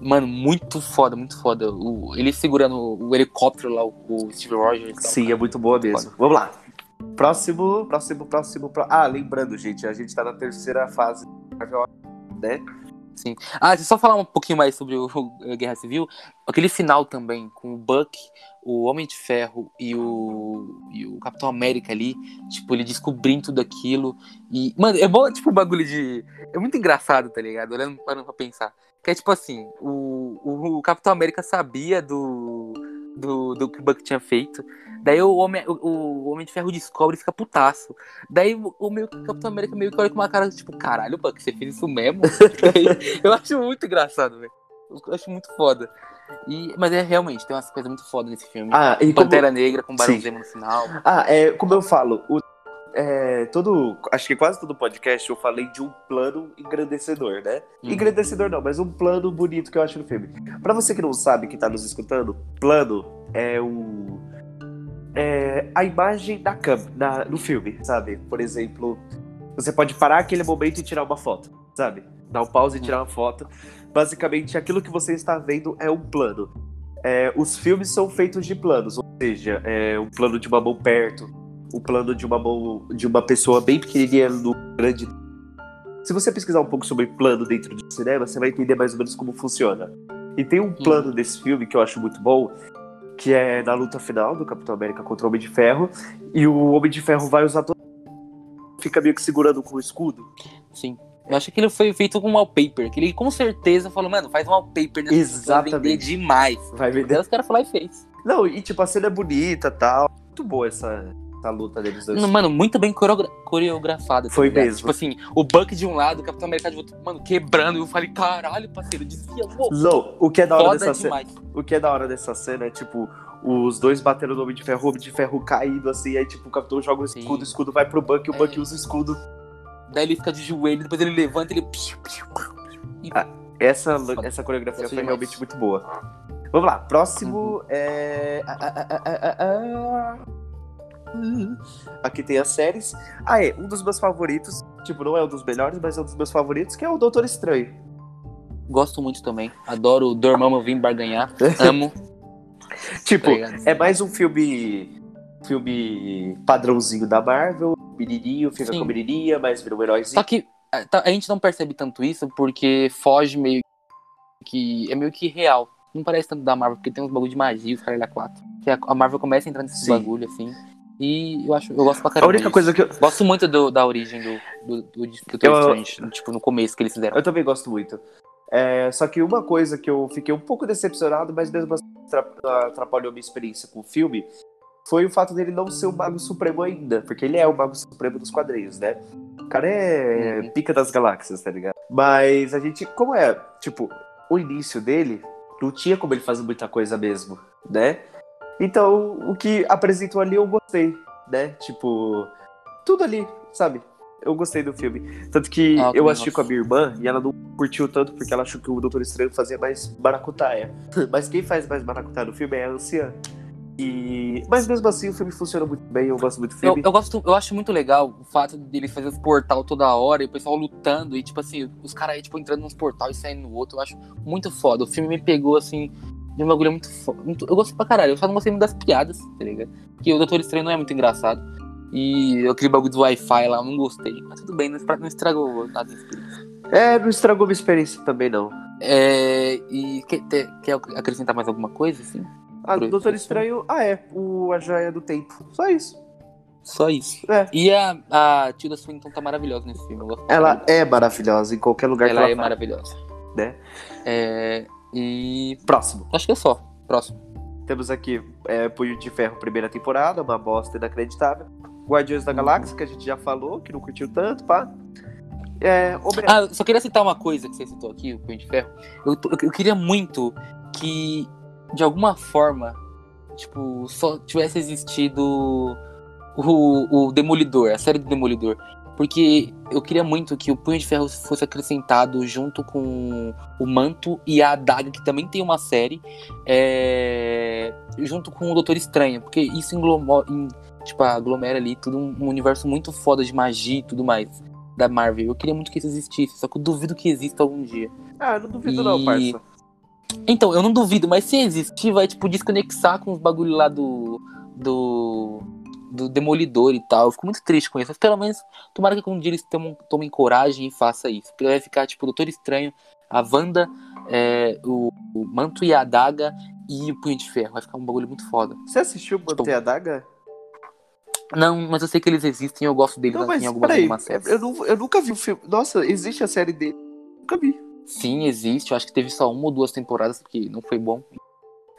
Mano, muito foda, muito foda. O, ele segurando o, o helicóptero lá, o, o Steve Rogers. tal, Sim, é cara. muito boa mesmo. Vamos lá. Próximo, próximo, próximo. pró- Ah, lembrando, gente, a gente tá na terceira fase, né? Ah, deixa eu só falar um pouquinho mais sobre o, o Guerra Civil. Aquele final também, com o Buck, o Homem de Ferro e o, e o Capitão América ali, tipo, ele descobrindo tudo aquilo. E, mano, é bom, tipo, o bagulho de. É muito engraçado, tá ligado? Olhando pra pensar. Que é tipo assim, o, o, o Capitão América sabia do, do, do que o Buck tinha feito. Daí o Homem, o, o Homem de Ferro descobre e fica putaço. Daí o, o, meio, o Capitão América meio que olha com uma cara tipo, caralho, Buck, você fez isso mesmo? eu acho muito engraçado, velho. Eu acho muito foda. E, mas é realmente, tem umas coisas muito foda nesse filme. Ah, e como... Pantera Negra com Barão. Zemo no final. Ah, é, como eu falo, o, é, todo, acho que quase todo podcast eu falei de um plano engrandecedor, né? Uhum. Engrandecedor não, mas um plano bonito que eu acho no filme. Pra você que não sabe, que tá nos escutando, plano é o é a imagem da câmera no filme, sabe? Por exemplo, você pode parar aquele momento e tirar uma foto, sabe? Dar um pause e tirar uma foto. Basicamente, aquilo que você está vendo é um plano. É, os filmes são feitos de planos, ou seja, é um plano de uma mão perto, o plano de uma mão de uma pessoa bem pequenininha no grande. Se você pesquisar um pouco sobre plano dentro do cinema, você vai entender mais ou menos como funciona. E tem um plano desse filme que eu acho muito bom, que é na luta final do Capitão América contra o Homem de Ferro, e o Homem de Ferro vai usar todo fica meio que segurando com o escudo. Sim. Eu acho que ele foi feito com um wallpaper. Que ele com certeza falou, mano, faz um wallpaper nessa pessoa, vai vender Exatamente. demais. Vai Daí vender. os caras falaram e fez. Não, e tipo, a cena é bonita tal. Muito boa essa, essa luta deles dois. Não, Mano, muito bem coreogra coreografada. tá Foi mesmo. Tipo assim, o Buck de um lado, o Capitão América de outro, mano, quebrando. Eu falei, caralho, parceiro, desvia, pô. Não, o que é da hora Foda dessa cena. O que é da hora dessa cena é, tipo, os dois batendo no Homem de Ferro, o Homem de Ferro caindo, assim, aí, tipo, o Capitão joga o Sim. escudo, o escudo vai pro Buck, o É. Buck usa o escudo. Daí ele fica de joelho, depois ele levanta ele. E- Ah, Essa, Foda. essa coreografia foi realmente muito boa. Vamos lá, próximo Uhum. é... ah, ah, Aqui tem as séries. Ah, é, um dos meus favoritos, tipo, não é um dos melhores, mas é um dos meus favoritos, que é o Doutor Estranho. Gosto muito também. Adoro o Dormammu vir barganhar. Amo. Tipo, tá é mais um filme filme padrãozinho da Marvel, menininho, fica Sim. com menininha, mas vira um heróizinho. Só que a tá- a gente não percebe tanto isso porque foge meio que é meio que real. Não parece tanto da Marvel, porque tem uns bagulho de magia, os caras da 4. Que a Marvel começa a entrar nesse Sim. bagulho, assim. E eu acho, eu gosto pra A caramba. única disso. coisa que eu, Gosto muito do- da origem do, do, do Doutor Eu- Strange, tipo, no começo que eles fizeram. Eu também gosto muito. É, só que uma coisa que eu fiquei um pouco decepcionado, mas mesmo assim atra- atrapalhou minha experiência com o filme, foi o fato dele não ser o Mago Supremo ainda. Porque ele é o Mago Supremo dos quadrinhos, né? O cara é Uhum. pica das galáxias, tá ligado? Mas a gente, como é, tipo, o início dele, não tinha como ele fazer muita coisa mesmo, né? Então, o que apresentou ali eu gostei, né? Tipo, tudo ali, sabe? Eu gostei do filme. Tanto que Ah, eu eu assisti gosto. com a minha irmã e ela não curtiu tanto porque ela achou que o Doutor Estranho fazia mais maracutaia. Mas quem faz mais maracutaia no filme é a anciã. E... Mas mesmo assim o filme funciona muito bem, eu gosto muito do Eu, filme. eu gosto, eu acho muito legal o fato dele fazer os portal toda hora e o pessoal lutando e, tipo assim, os caras aí, tipo, entrando nos portal e saindo no outro. Eu acho muito foda. O filme me pegou, assim, de um bagulho muito foda. Eu gosto pra caralho. Eu só não gostei muito das piadas, tá ligado? Porque o Doutor Estranho não é muito engraçado. E aquele bagulho do Wi-Fi lá, eu não gostei. Mas tudo bem, não estra- não estragou nada da experiência. É, não estragou minha experiência também, não. É, e quer, quer acrescentar mais alguma coisa, assim? Ah, do Doutor. Estranho, ah é, o A Joia do Tempo. Só isso. Só isso. É. E a, a Tilda Swinton tá maravilhosa nesse filme. Ela é maravilhosa em qualquer lugar ela que é ela tá. maravilhosa. né? É, e Próximo. acho que é só. Próximo. Temos aqui é, Punho de Ferro, primeira temporada, uma bosta inacreditável. Guardiões da Galáxia, que a gente já falou, que não curtiu tanto, pá. É, Homem- Ah, eu só queria citar uma coisa que você citou aqui, o Punho de Ferro. Eu, tô- eu queria muito que, de alguma forma, tipo, só tivesse existido o, o Demolidor, a série do Demolidor. Porque eu queria muito que o Punho de Ferro fosse acrescentado junto com o Manto e a Adaga, que também tem uma série, é, junto com o Doutor Estranho. Porque isso englomo- em- tipo, aglomera ali tudo um, um universo muito foda de magia e tudo mais da Marvel. Eu queria muito que isso existisse, só que eu duvido que exista algum dia. Ah, não duvido não, E- parça. Então, eu não duvido, mas se existir, vai, tipo, desconexar com os bagulho lá do. do. Do Demolidor e tal. Eu fico muito triste com isso. Mas pelo menos, tomara que algum dia eles tomem, tomem coragem e façam isso. Porque vai ficar, tipo, o Doutor Estranho, a Wanda, é, o, o Manto e a Adaga e o Punho de Ferro. Vai ficar um bagulho muito foda. Você assistiu Tipo, Manter a Daga? Não, mas eu sei que eles existem e eu gosto deles Não, mas em algumas, algumas séries. eu, eu nunca vi o filme. Nossa, existe a série dele? Nunca vi. Sim, existe. Eu acho que teve só uma ou duas temporadas, porque não foi bom.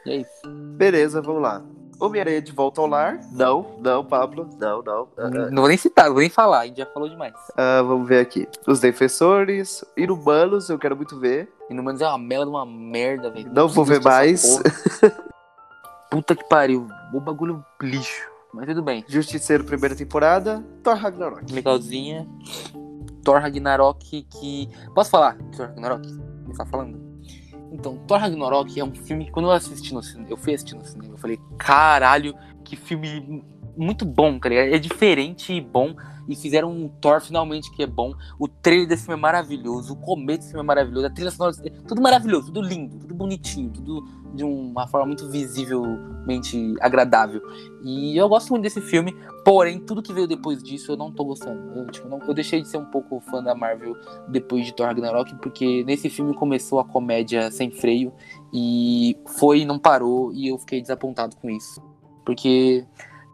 E é isso. Beleza, vamos lá. Homem-Aranha de Volta ao Lar? Não, não, Pablo. Não, não. Ah, ah. Não vou nem citar, não vou nem falar, a gente já falou demais. Ah, vamos ver aqui. Os Defensores. Inumanos, eu quero muito ver. Inumanos é uma merda de uma merda, velho. Não vou ver mais. Puta que pariu. O bagulho lixo. Mas tudo bem. Justiceiro, primeira temporada. Thor Ragnarok. Legalzinha. Thor Ragnarok que. Posso falar? Thor Ragnarok? Você tá falando? Então, Thor Ragnarok é um filme que quando eu assisti no cinema, eu fui assistir no cinema, eu falei, caralho, que filme muito bom, tá ligado? É diferente e bom. E fizeram um Thor finalmente que é bom. O trailer desse filme é maravilhoso. O começo desse filme é maravilhoso. A trilha sonora. Tudo maravilhoso, tudo lindo, tudo bonitinho, tudo de uma forma muito visivelmente agradável. E eu gosto muito desse filme. Porém, tudo que veio depois disso eu não tô gostando. Eu, tipo, não- eu deixei de ser um pouco fã da Marvel depois de Thor Ragnarok, porque nesse filme começou a comédia sem freio. E foi e não parou. E eu fiquei desapontado com isso. Porque.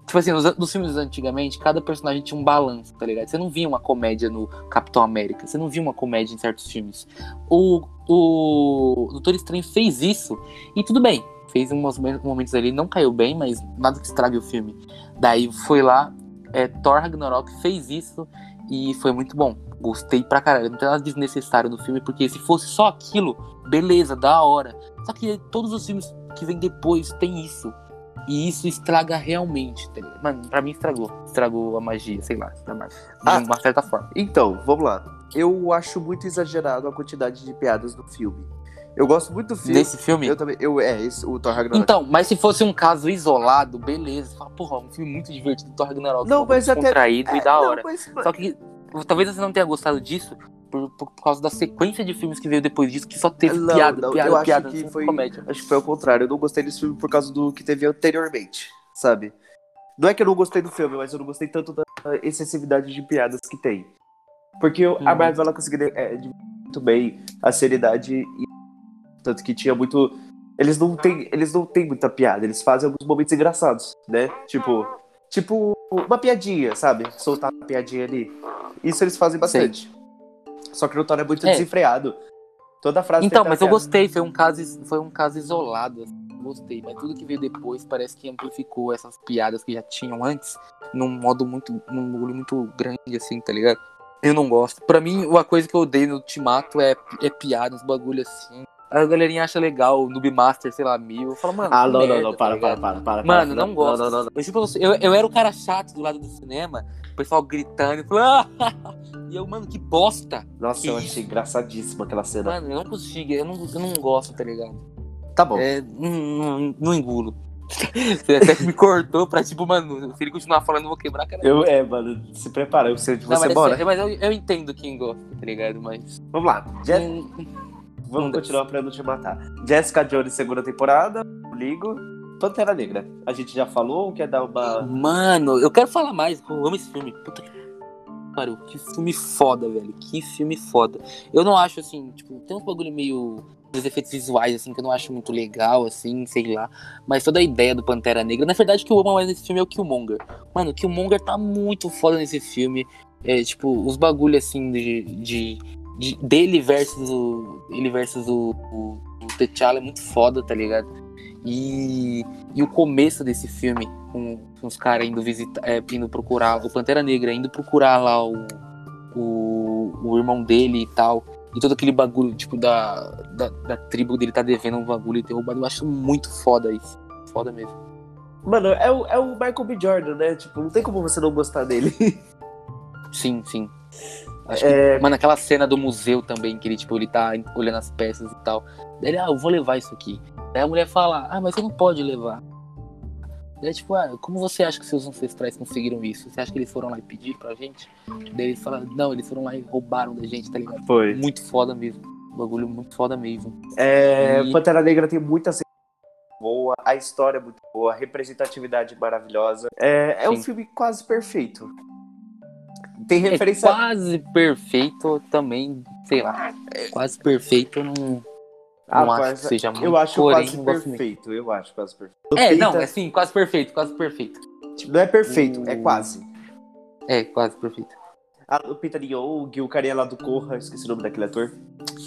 Tipo assim, nos, nos filmes antigamente, cada personagem tinha um balanço, tá ligado? Você não via uma comédia no Capitão América, você não via uma comédia em certos filmes. O, o Doutor Estranho fez isso, e tudo bem. Fez uns momentos ali, não caiu bem, mas nada que estrague o filme. Daí foi lá, é, Thor Ragnarok fez isso, e foi muito bom. Gostei pra caralho. Não tem nada desnecessário no filme, porque se fosse só aquilo, beleza, da hora. Só que todos os filmes que vêm depois tem isso. E isso estraga realmente, tá ligado? Mano, pra mim estragou. Estragou a magia, sei lá, da Marvel. De Ah. uma certa forma. Então, vamos lá. Eu acho muito exagerado a quantidade de piadas no filme. Eu gosto muito do filme. Nesse filme. Eu também. Eu, é, esse, o Thor Ragnarok. Então, mas se fosse um caso isolado, beleza. Fala, porra, um filme muito divertido do Thor Ragnarok. Não, mas até- Contraído É, e da não, hora. mas- Só que talvez você não tenha gostado disso por, por, por causa da sequência de filmes que veio depois disso, que só teve Não, piada, não, piada, eu acho piada, que sem foi- comédia. Acho que foi ao contrário. Eu não gostei desse filme por causa do que teve anteriormente, sabe? Não é que eu não gostei do filme, mas eu não gostei tanto da excessividade de piadas que tem. Porque eu- a Uhum. Marvel ela conseguiu é, muito bem a seriedade e Tanto que tinha muito. Eles não têm, eles não têm muita piada, eles fazem alguns momentos engraçados, né? Tipo, tipo uma piadinha, sabe? Soltar uma piadinha ali. Isso eles fazem bastante. Só que no Thor é muito É. desenfreado. Toda frase Então, mas eu gostei, foi um caso, foi um caso isolado. assim, Gostei, mas tudo que veio depois parece que amplificou essas piadas que já tinham antes num modo muito, num bagulho muito grande, assim, tá ligado? Eu não gosto. Pra mim, uma coisa que eu odeio no Ultimato é, é piada, uns bagulho assim. A galerinha acha legal, o Noob Master, sei lá, mil. Eu falo, mano. Ah, não, não, merda, não, tá para, para, ligado? para, para. Mano, para. não gosto. Não, não, não. Eu, tipo, eu, eu era o cara chato do lado do cinema, o pessoal gritando, e falando, ah! e eu, mano, que bosta. Nossa, Que eu isso? achei engraçadíssima aquela cena. Mano, eu não consigo, eu não, eu não gosto, tá ligado? Tá bom. É, não, não, não engulo. Você até me cortou pra, tipo, mano, se ele continuar falando, eu vou quebrar a cara. Eu, é, mano, se prepara, eu sei Não, você mas, é mora. sério, mas eu, eu entendo quem gosta, tá ligado? Mas. Vamos lá. Hum, Vamos continuar pra eu não te matar. Jessica Jones, segunda temporada. Ligo. Pantera Negra. A gente já falou, quer dar uma. Mano, eu quero falar mais, eu amo esse filme. Puta que pariu, que filme foda, velho. Que filme foda. Eu não acho assim, tipo, tem uns bagulho meio. Os efeitos visuais, assim, que eu não acho muito legal, assim, sei lá. Mas toda a ideia do Pantera Negra. Na verdade, o que eu amo mais nesse filme é o Killmonger. Mano, o Killmonger tá muito foda nesse filme. É, tipo, os bagulho assim de. de, de- dele versus o. Ele versus o, o, o T'Challa é muito foda, tá ligado? E, e o começo desse filme, com, com os caras indo visitar, é, indo procurar, o Pantera Negra indo procurar lá o, o, o irmão dele e tal. E todo aquele bagulho, tipo, da, da, da tribo dele tá devendo um bagulho e ter roubado. Eu acho muito foda isso. Foda mesmo. Mano, é o, é o Michael B. Jordan, né? Tipo, não tem como você não gostar dele. Sim, sim. Acho É. que, mano, aquela cena do museu também, que ele, tipo, ele tá olhando as peças e tal. Daí ele, ah, eu vou levar isso aqui. Daí a mulher fala, ah, mas você não pode levar. Daí, tipo, ah, como você acha que seus ancestrais conseguiram isso? Você acha que eles foram lá e pedir pra gente? Daí ele fala, não, eles foram lá e roubaram da gente, tá ligado? Foi. Muito foda mesmo. Bagulho muito foda mesmo. É, E- Pantera Negra tem muita boa, a história é muito boa, a representatividade maravilhosa. É, é um filme quase perfeito. Tem É referência. quase perfeito também, sei lá. Quase perfeito, não, Ah, não acho quase- que seja muito. eu acho porém, quase perfeito. Eu acho quase perfeito. É, não, é assim, quase perfeito, quase perfeito. tipo, não é perfeito, é o- quase. É, quase perfeito. A Lupita Nyong'o, o carinha lá do Corra, esqueci o nome daquele ator.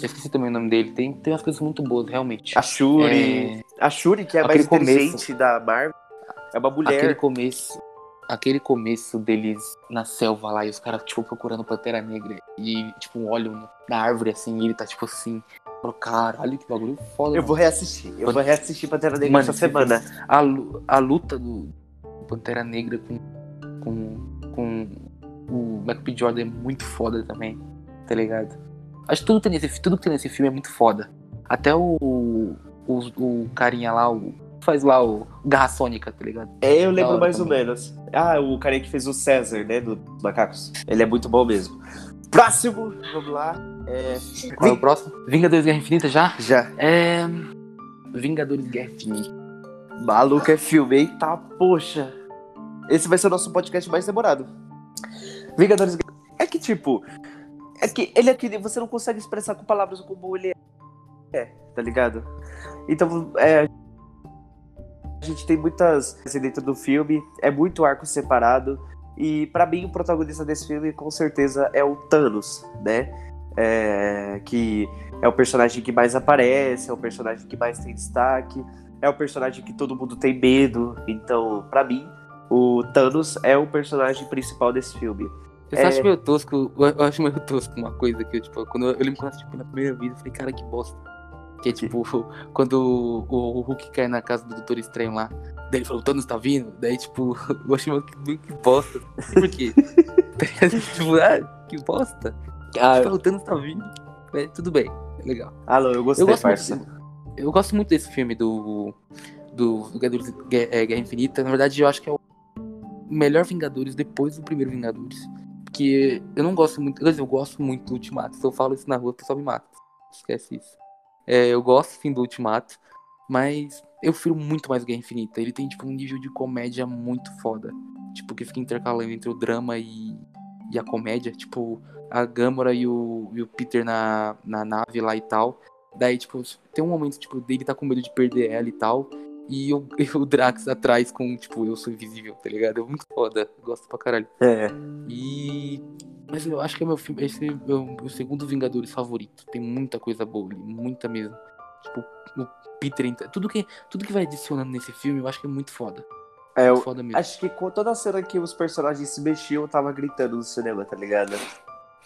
Eu esqueci também o nome dele. Tem, tem umas coisas muito boas, realmente. A Shuri. É, A Shuri, que é a Aquele mais inteligente da Marvel. É uma mulher. aquele começo. Aquele começo deles na selva lá e os caras, tipo, procurando Pantera Negra. E, tipo, um olho na árvore assim, e ele tá, tipo assim. Falou, caralho, que bagulho foda. Eu mano." vou reassistir. Eu vou reassistir Pantera Negra Mano, essa semana. A, a luta do Pantera Negra com, com, com o Michael B. Jordan é muito foda também, tá ligado? Acho que tudo, que tem nesse, tudo que tem nesse filme é muito foda. Até o, o, o carinha lá, o faz lá o Garra Sônica, tá ligado? É, eu lembro mais ou também. menos. Ah, o carinha que fez o César, né? Do Macacos. Ele é muito bom mesmo. Próximo, vamos lá. É... Qual é o próximo? Vingadores Guerra Infinita já? Já. É. Vingadores Guerra Infinita. Maluco é filme, eita, poxa. Esse vai ser o nosso podcast mais demorado. Vingadores. É que, tipo. É que ele é que você não consegue expressar com palavras como ele é, tá ligado? Então, é. A gente tem muitas coisas dentro do filme, é muito arco separado. E pra mim, o protagonista desse filme, com certeza, é o Thanos, né? É, que é o personagem que mais aparece, é o personagem que mais tem destaque é o personagem que todo mundo tem medo. Então, pra mim, o Thanos é o personagem principal desse filme. Eu só É. acho meio tosco, eu eu acho meio tosco uma coisa que eu, tipo, quando eu, eu lembro quando eu assisti pela primeira vez, eu falei, cara, que bosta. Que é tipo, quando o, o Hulk cai na casa do Doutor Estranho lá, daí ele falou, o Thanos tá vindo, daí tipo, eu achei meio que, meio que bosta. Por quê? Tá tipo, ah, que bosta. Ah, Tipo, o Thanos tá vindo. É, tudo bem, é legal. alô, eu gostei, Eu gosto, muito, eu gosto muito desse filme do, do Vingadores Guerra, é, Guerra Infinita. Na verdade, eu acho que é o melhor Vingadores depois do primeiro Vingadores. Porque eu não gosto muito. Quer dizer, eu gosto muito do Ultimato. Se eu falo isso na rua, o pessoal me mata. Esquece isso. É, eu gosto sim do Ultimato. Mas eu prefiro muito mais Guerra Infinita. Ele tem, tipo, um nível de comédia muito foda. Tipo, que fica intercalando entre o drama e, e a comédia. Tipo, a Gamora e o, e o Peter na, na nave lá e tal. Daí, tipo, tem um momento, tipo, dele tá com medo de perder ela e tal. E o, e o Drax atrás com, tipo, eu sou invisível, tá ligado? É muito foda. Gosto pra caralho. É. E. Mas eu acho que é meu filme. Esse é o meu segundo Vingadores favorito. Tem muita coisa boa ali, muita mesmo. Tipo, o Peter. Tudo que, tudo que vai adicionando nesse filme, eu acho que é muito foda. É, eu Muito foda mesmo. acho que com toda a cena que os personagens se mexiam, eu tava gritando no cinema, tá ligado?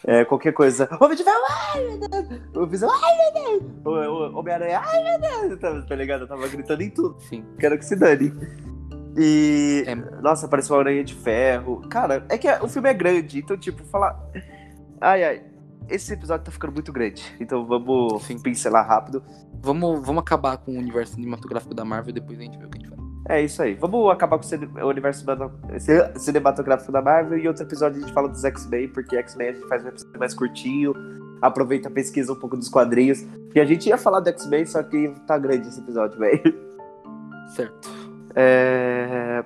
É, qualquer coisa. Homem de Ferro, ai meu Deus! O Visão, ai meu Deus! O, o Homem-Aranha, ai meu Deus! Tá, tá ligado? Eu tava gritando em tudo. Sim. Quero que se dane. E. É. Nossa, apareceu uma aranha de ferro. Cara, é que o filme é grande, então, tipo, falar. Ai, ai. Esse episódio tá ficando muito grande. Então vamos Sim. pincelar rápido. Vamos, vamos acabar com o universo cinematográfico da Marvel depois a gente vê o que a gente faz. É isso aí. Vamos acabar com o universo cinema- cine- cinematográfico da Marvel e outro episódio a gente fala dos X-Men, porque X-Men a gente faz um episódio mais curtinho, aproveita, pesquisa um pouco dos quadrinhos. E a gente ia falar do X-Men, só que tá grande esse episódio, velho. Certo. É...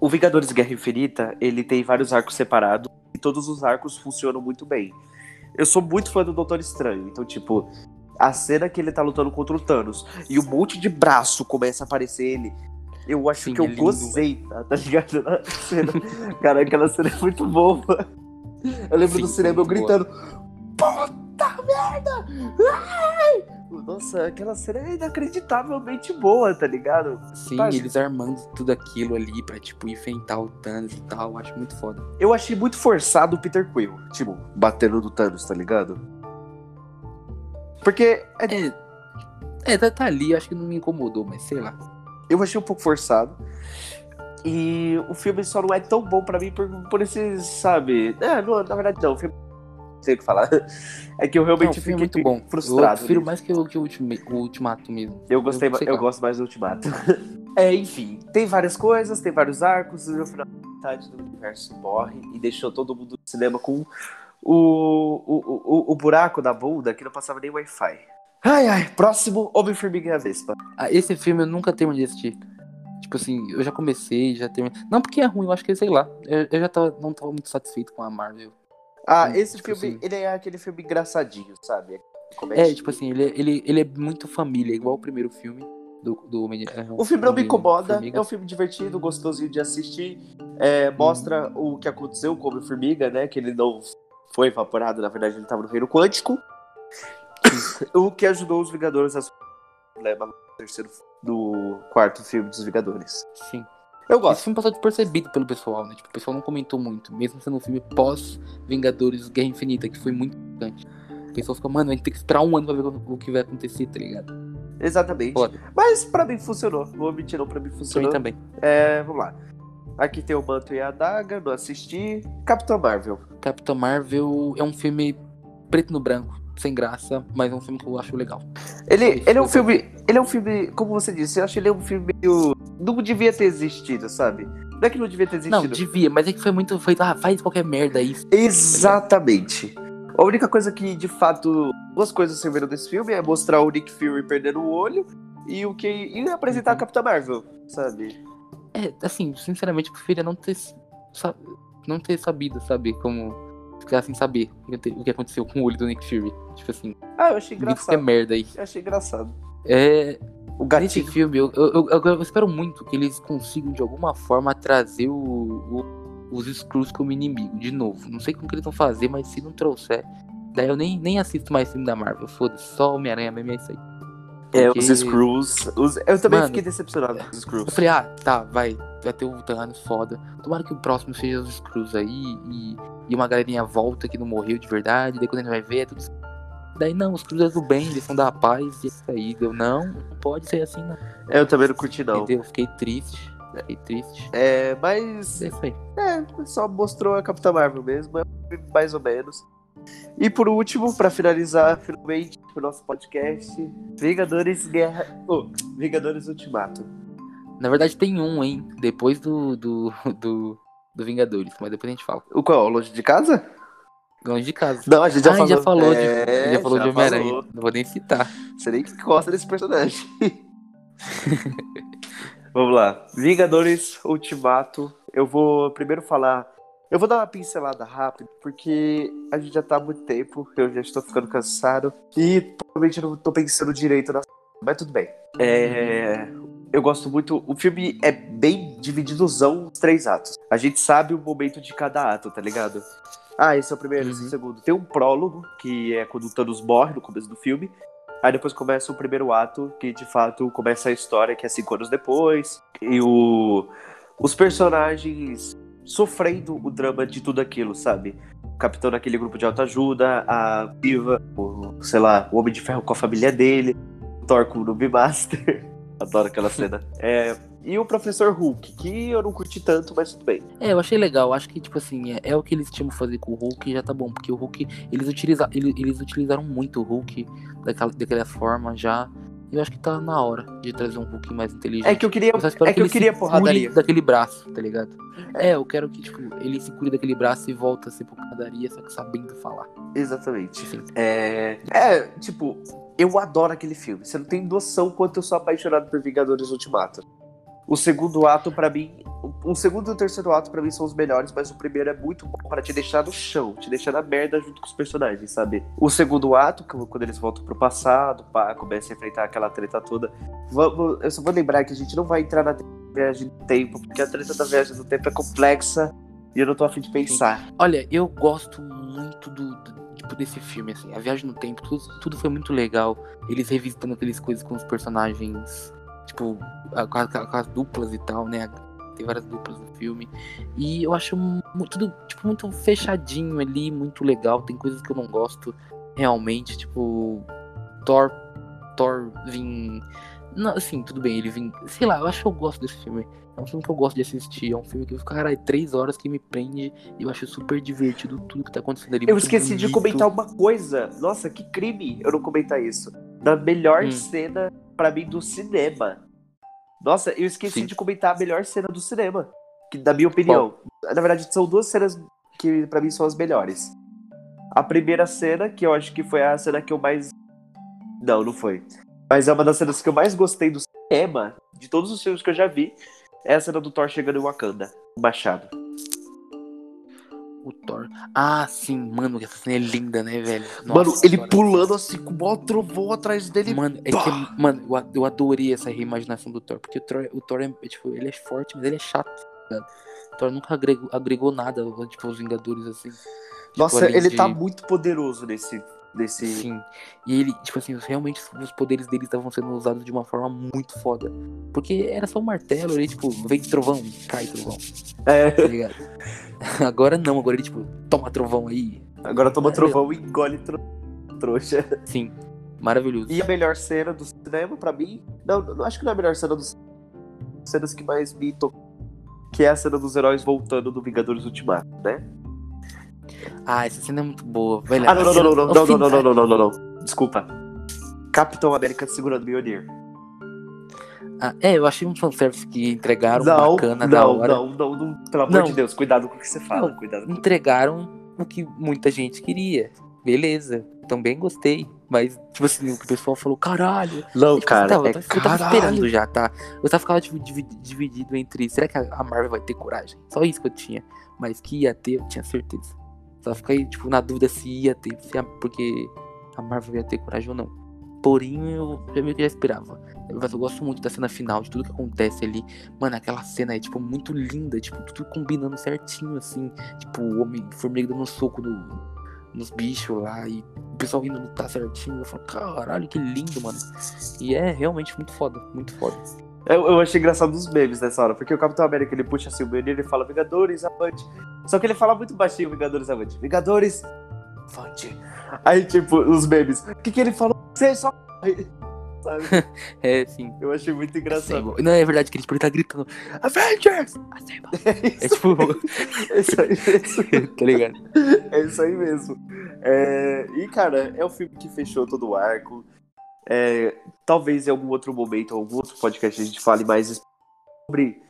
O Vingadores Guerra Infinita, ele tem vários arcos separados e todos os arcos funcionam muito bem. Eu sou muito fã do Doutor Estranho, então, tipo, a cena que ele tá lutando contra o Thanos e um monte de braço começa a aparecer ele, eu acho Sim, que eu é gozei, tá, tá ligado? Na cena. Cara, aquela cena é muito boa. Eu lembro Sim, do cinema eu boa. gritando: Puta merda! Ai! Nossa, aquela cena é inacreditavelmente boa, tá ligado? Sim, Tá. eles armando tudo aquilo ali pra, tipo, enfrentar o Thanos e tal. Eu acho muito foda. Eu achei muito forçado o Peter Quill, tipo, batendo no Thanos, tá ligado? Porque é- É. É, tá, tá ali, acho que não me incomodou, mas sei lá. eu achei um pouco forçado. E o filme só não é tão bom pra mim por, por esses, sabe? É, não, na verdade não, o filme. Não sei o que falar. É que eu Não, realmente o filme é fiquei muito bom. frustrado. Eu prefiro mais que o, que o, o Ultimato mesmo. Eu gostei, eu eu gosto mais do Ultimato. é, enfim, tem várias coisas, tem vários arcos, e no final metade do universo morre e deixou todo mundo no cinema com o, o, o, o buraco da bunda que não passava nem Wi-Fi. Ai, ai, próximo Homem-Formiga e a Vespa. Ah, esse filme eu nunca terminei de assistir. Tipo assim, eu já comecei, já terminei. Não porque é ruim, eu acho que, sei lá. Eu, eu já tava, não tava muito satisfeito com a Marvel. Ah, Hum, esse tipo filme, assim. ele é aquele filme engraçadinho, sabe? Comédia. É, tipo assim, ele, é- ele, ele é muito família, igual o primeiro filme do, do é, O filme não me incomoda, Formiga. é um filme divertido, gostosinho de assistir. É, mostra o que aconteceu com o Homem-Formiga, né? Que ele não foi evaporado, na verdade ele estava no reino quântico. o que ajudou os Vingadores a problema no terceiro, no quarto filme dos Vingadores. Sim. Eu Esse gosto. filme passou despercebido pelo pessoal, né? Tipo, o pessoal não comentou muito, mesmo sendo um filme pós-Vingadores Guerra Infinita, que foi muito importante. O pessoal fica, mano, a gente tem que esperar um ano pra ver o que vai acontecer, tá ligado? Exatamente. Foda. Mas pra mim funcionou. Vou mentir, não, pra mim Pra funcionou. também. É, vamos lá. Aqui tem o Manto e a Adaga, não assisti. Capitão Marvel. Capitão Marvel é um filme preto no branco, sem graça, mas é um filme que eu acho legal. Ele, Isso, ele é um filme. Ele é um filme, como você disse, eu acho ele é um filme meio. Não devia ter existido, sabe? Não é que não devia ter Não, existido. devia, mas é que foi muito feito, ah, faz qualquer merda aí. Exatamente. A única coisa que, de fato, duas coisas serviram desse filme é mostrar o Nick Fury perdendo o olho e o que. e apresentar a. Capitã Marvel, sabe? É, assim, sinceramente, eu preferia não ter, não ter sabido, sabe, como ficar sem saber o que, aconteceu com o olho do Nick Fury. Tipo assim, Ah, eu achei qualquer engraçado. merda aí. Eu achei engraçado. É, O Nesse gatinho. filme, eu, eu, eu- eu espero muito que eles consigam, de alguma forma, trazer o, o- os Skrulls como inimigo, de novo. Não sei como que eles vão fazer, mas se não trouxer, daí eu nem, nem assisto mais filme da Marvel. Foda-se, só Homem-Aranha mesmo é isso aí. É, Porque- os Screws. Os... Eu também Mano, fiquei decepcionado com os Eu Screws. falei, ah, tá, vai, vai ter o Thanos foda. Tomara que o próximo seja os Skrulls aí e, e uma galerinha volta que não morreu de verdade. Daí quando a gente vai ver, é tudo. Daí não, os Skrulls é do bem, eles são da paz e é isso aí. Deu, não, não pode ser assim, não. Eu também não curti, não. Entendeu? Fiquei triste. Fiquei triste. É, mas. É. É, só mostrou a Capitã Marvel mesmo, é um mais ou menos. E por último, pra finalizar finalmente o nosso podcast, Vingadores Guerra. Oh, Vingadores Ultimato. Na verdade tem um, hein? Depois do, do, do, do Vingadores, mas depois a gente fala. O qual? Longe de casa? Longe de casa. Não, a gente já ah, falou. já falou de, É, já falou de Homem-Aranha. Não vou nem citar. Você nem gosta desse personagem. Vamos lá. Vingadores Ultimato. Eu vou primeiro falar. Eu vou dar uma pincelada rápida, porque a gente já tá há muito tempo, eu já estou ficando cansado e provavelmente não tô pensando direito na. Mas tudo bem. É. Eu gosto muito. O filme é bem divididozão os três atos. A gente sabe o momento de cada ato, tá ligado? Ah, esse é o primeiro, esse é o Uhum. segundo. Tem um prólogo, que é quando o Thanos morre no começo do filme. Aí depois começa o primeiro ato, que de fato começa a história, que é cinco anos depois. E o, os personagens sofrendo o drama de tudo aquilo, sabe? O capitão daquele grupo de autoajuda, a Viva, o, sei lá, o Homem de Ferro com a família dele, o Thor com o Noob Master. Adoro aquela cena. É, e o Professor Hulk, que eu não curti tanto, mas tudo bem. É, eu achei legal. Acho que, tipo assim, é, é o que eles tinham que fazer com o Hulk e já tá bom. Porque o Hulk, eles, utiliza, eles, eles utilizaram muito o Hulk daquela, daquela forma já. Eu acho que tá na hora de trazer um Hulk mais inteligente. É que eu queria, Eu é que eu ele se queria porradaria. daquele braço, tá ligado? É, eu quero que, tipo, ele se cure daquele braço e volta a ser porradaria, só que sabendo falar. Exatamente. É, é, tipo, eu adoro aquele filme. Você não tem noção quanto eu sou apaixonado por Vingadores Ultimato. O segundo ato, pra mim. O segundo e o terceiro ato, pra mim, são os melhores, mas o primeiro é muito bom pra te deixar no chão, te deixar na merda junto com os personagens, sabe? O segundo ato, quando eles voltam pro passado, pá, começa a enfrentar aquela treta toda. Vamos, eu só vou lembrar que a gente não vai entrar na viagem do tempo, porque a treta da viagem do tempo é complexa e eu não tô afim de pensar. Olha, eu gosto muito do, do- tipo, desse filme, assim. A Viagem no Tempo, tudo, tudo foi muito legal. Eles revisitando aqueles coisas com os personagens, tipo, a- com, a- com as duplas e tal, né? Tem várias duplas no filme. E eu acho tudo, tipo, muito fechadinho ali, muito legal. Tem coisas que eu não gosto realmente, tipo, Thor, Thor vim... Não, assim, tudo bem, ele vim... Sei lá, eu acho que eu gosto desse filme. É um filme que eu gosto de assistir. É um filme que eu fico, caralho, três horas que me prende. E eu acho super divertido tudo que tá acontecendo ali. Eu esqueci de bonito. comentar uma coisa. Nossa, que crime eu não comentar isso. Da melhor Hum. cena, pra mim, do cinema. Nossa, eu esqueci Sim. de comentar a melhor cena do cinema. Que, na minha opinião. Na verdade, são duas cenas que pra mim são as melhores. A primeira cena, que eu acho que foi a cena que eu mais. Não, não foi. Mas é uma das cenas que eu mais gostei do cinema, de todos os filmes que eu já vi, é a cena do Thor chegando em Wakanda. O Machado. O Thor. Ah, sim, mano, essa cena é linda, né, velho? Mano, Nossa ele senhora. pulando assim com o maior trovão atrás dele. Mano, é que, mano, eu adorei essa reimaginação do Thor. Porque o Thor, o Thor é, tipo, ele é forte, mas ele é chato, ligado? O Thor nunca agregou, agregou nada, tipo, os Vingadores, assim. Tipo, Nossa, além ele de- tá muito poderoso nesse. Nesse... Sim. E ele, tipo assim, realmente os poderes dele estavam sendo usados de uma forma muito foda. Porque era só um martelo, ele, tipo, vem trovão, cai trovão, É, tá ligado? agora não, agora ele, tipo, toma trovão aí. agora toma É, trovão e engole tro... trouxa. Sim, maravilhoso. E a melhor cena do cinema, pra mim. Não, não acho que não é a melhor cena dos cenas que mais me tocou. Que é a cena dos heróis voltando do Vingadores Ultimato, né? Ah, essa cena é muito boa. Velho, Ah, não, não, não, não, o não, não, não, não, não, não, não. Desculpa. Capitão América segurando Mjolnir. Ah, é, eu achei um fanservice que entregaram Não, bacana da não, hora. não, não, não, pelo amor Não. de Deus, cuidado com o que você fala, Não, cuidado com Entregaram o que muita gente queria. Beleza, também gostei. Mas, tipo assim, o que o pessoal falou, caralho. Não, tipo, cara, eu tava, é eu eu tava caralho. esperando já, tá? Eu tava ficando tipo, divi- dividido entre. Será que a Marvel vai ter coragem? Só isso que eu tinha. Mas que ia ter, eu tinha certeza. Só fiquei, tipo, na dúvida se ia ter, se porque a Marvel ia ter coragem ou não. Porém, eu já meio que já esperava. Mas eu gosto muito da cena final, de tudo que acontece ali. Mano, aquela cena é, tipo, muito linda, tipo, tudo combinando certinho, assim. Tipo, o Homem-Formiga dando um soco no, nos bichos lá e o pessoal indo lutar certinho. Eu falo, caralho, que lindo, mano. E é realmente muito foda, muito foda. Eu, eu achei engraçado dos memes nessa hora, porque o Capitão América ele puxa assim o menino e fala Vingadores avante. Só que ele fala muito baixinho Vingadores avante. Vingadores avante. Aí, tipo, os memes. O que, que ele falou? Você só morre. Sabe? É, sim. Eu achei muito engraçado. Assemble. Não, é verdade que ele, tipo, ele tá gritando Avengers! Assemble. É tipo, É isso aí mesmo. tá ligado? É isso aí mesmo. É, E, cara, é o filme que fechou todo o arco. É, Talvez em algum outro momento, algum outro podcast a gente fale mais sobre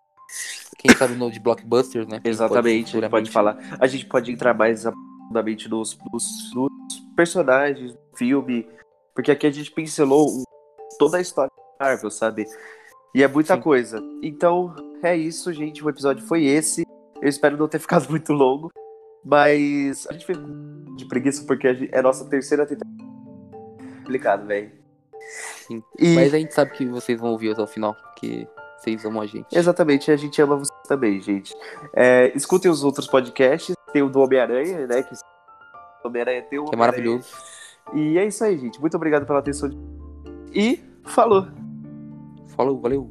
Quem sabe no de blockbusters, né? Exatamente, Pode, a gente pode falar. A gente pode entrar mais aprofundadamente nos, nos- nos personagens do filme, porque aqui a gente pincelou toda a história da Marvel, sabe? E é muita Sim. coisa. Então, é isso, gente. O episódio foi esse. Eu espero não ter ficado muito longo. Mas a gente fez de preguiça porque é a nossa terceira tentativa. Complicado, velho. Sim. E- Mas a gente sabe que vocês vão ouvir até o final, porque vocês amam a gente. Exatamente, a gente ama vocês também, gente. É, escutem os outros podcasts. Tem o do Homem-Aranha, né? Que Homem-Aranha tem o Que é maravilhoso. E é isso aí, gente. Muito obrigado pela atenção. E falou! Falou, valeu.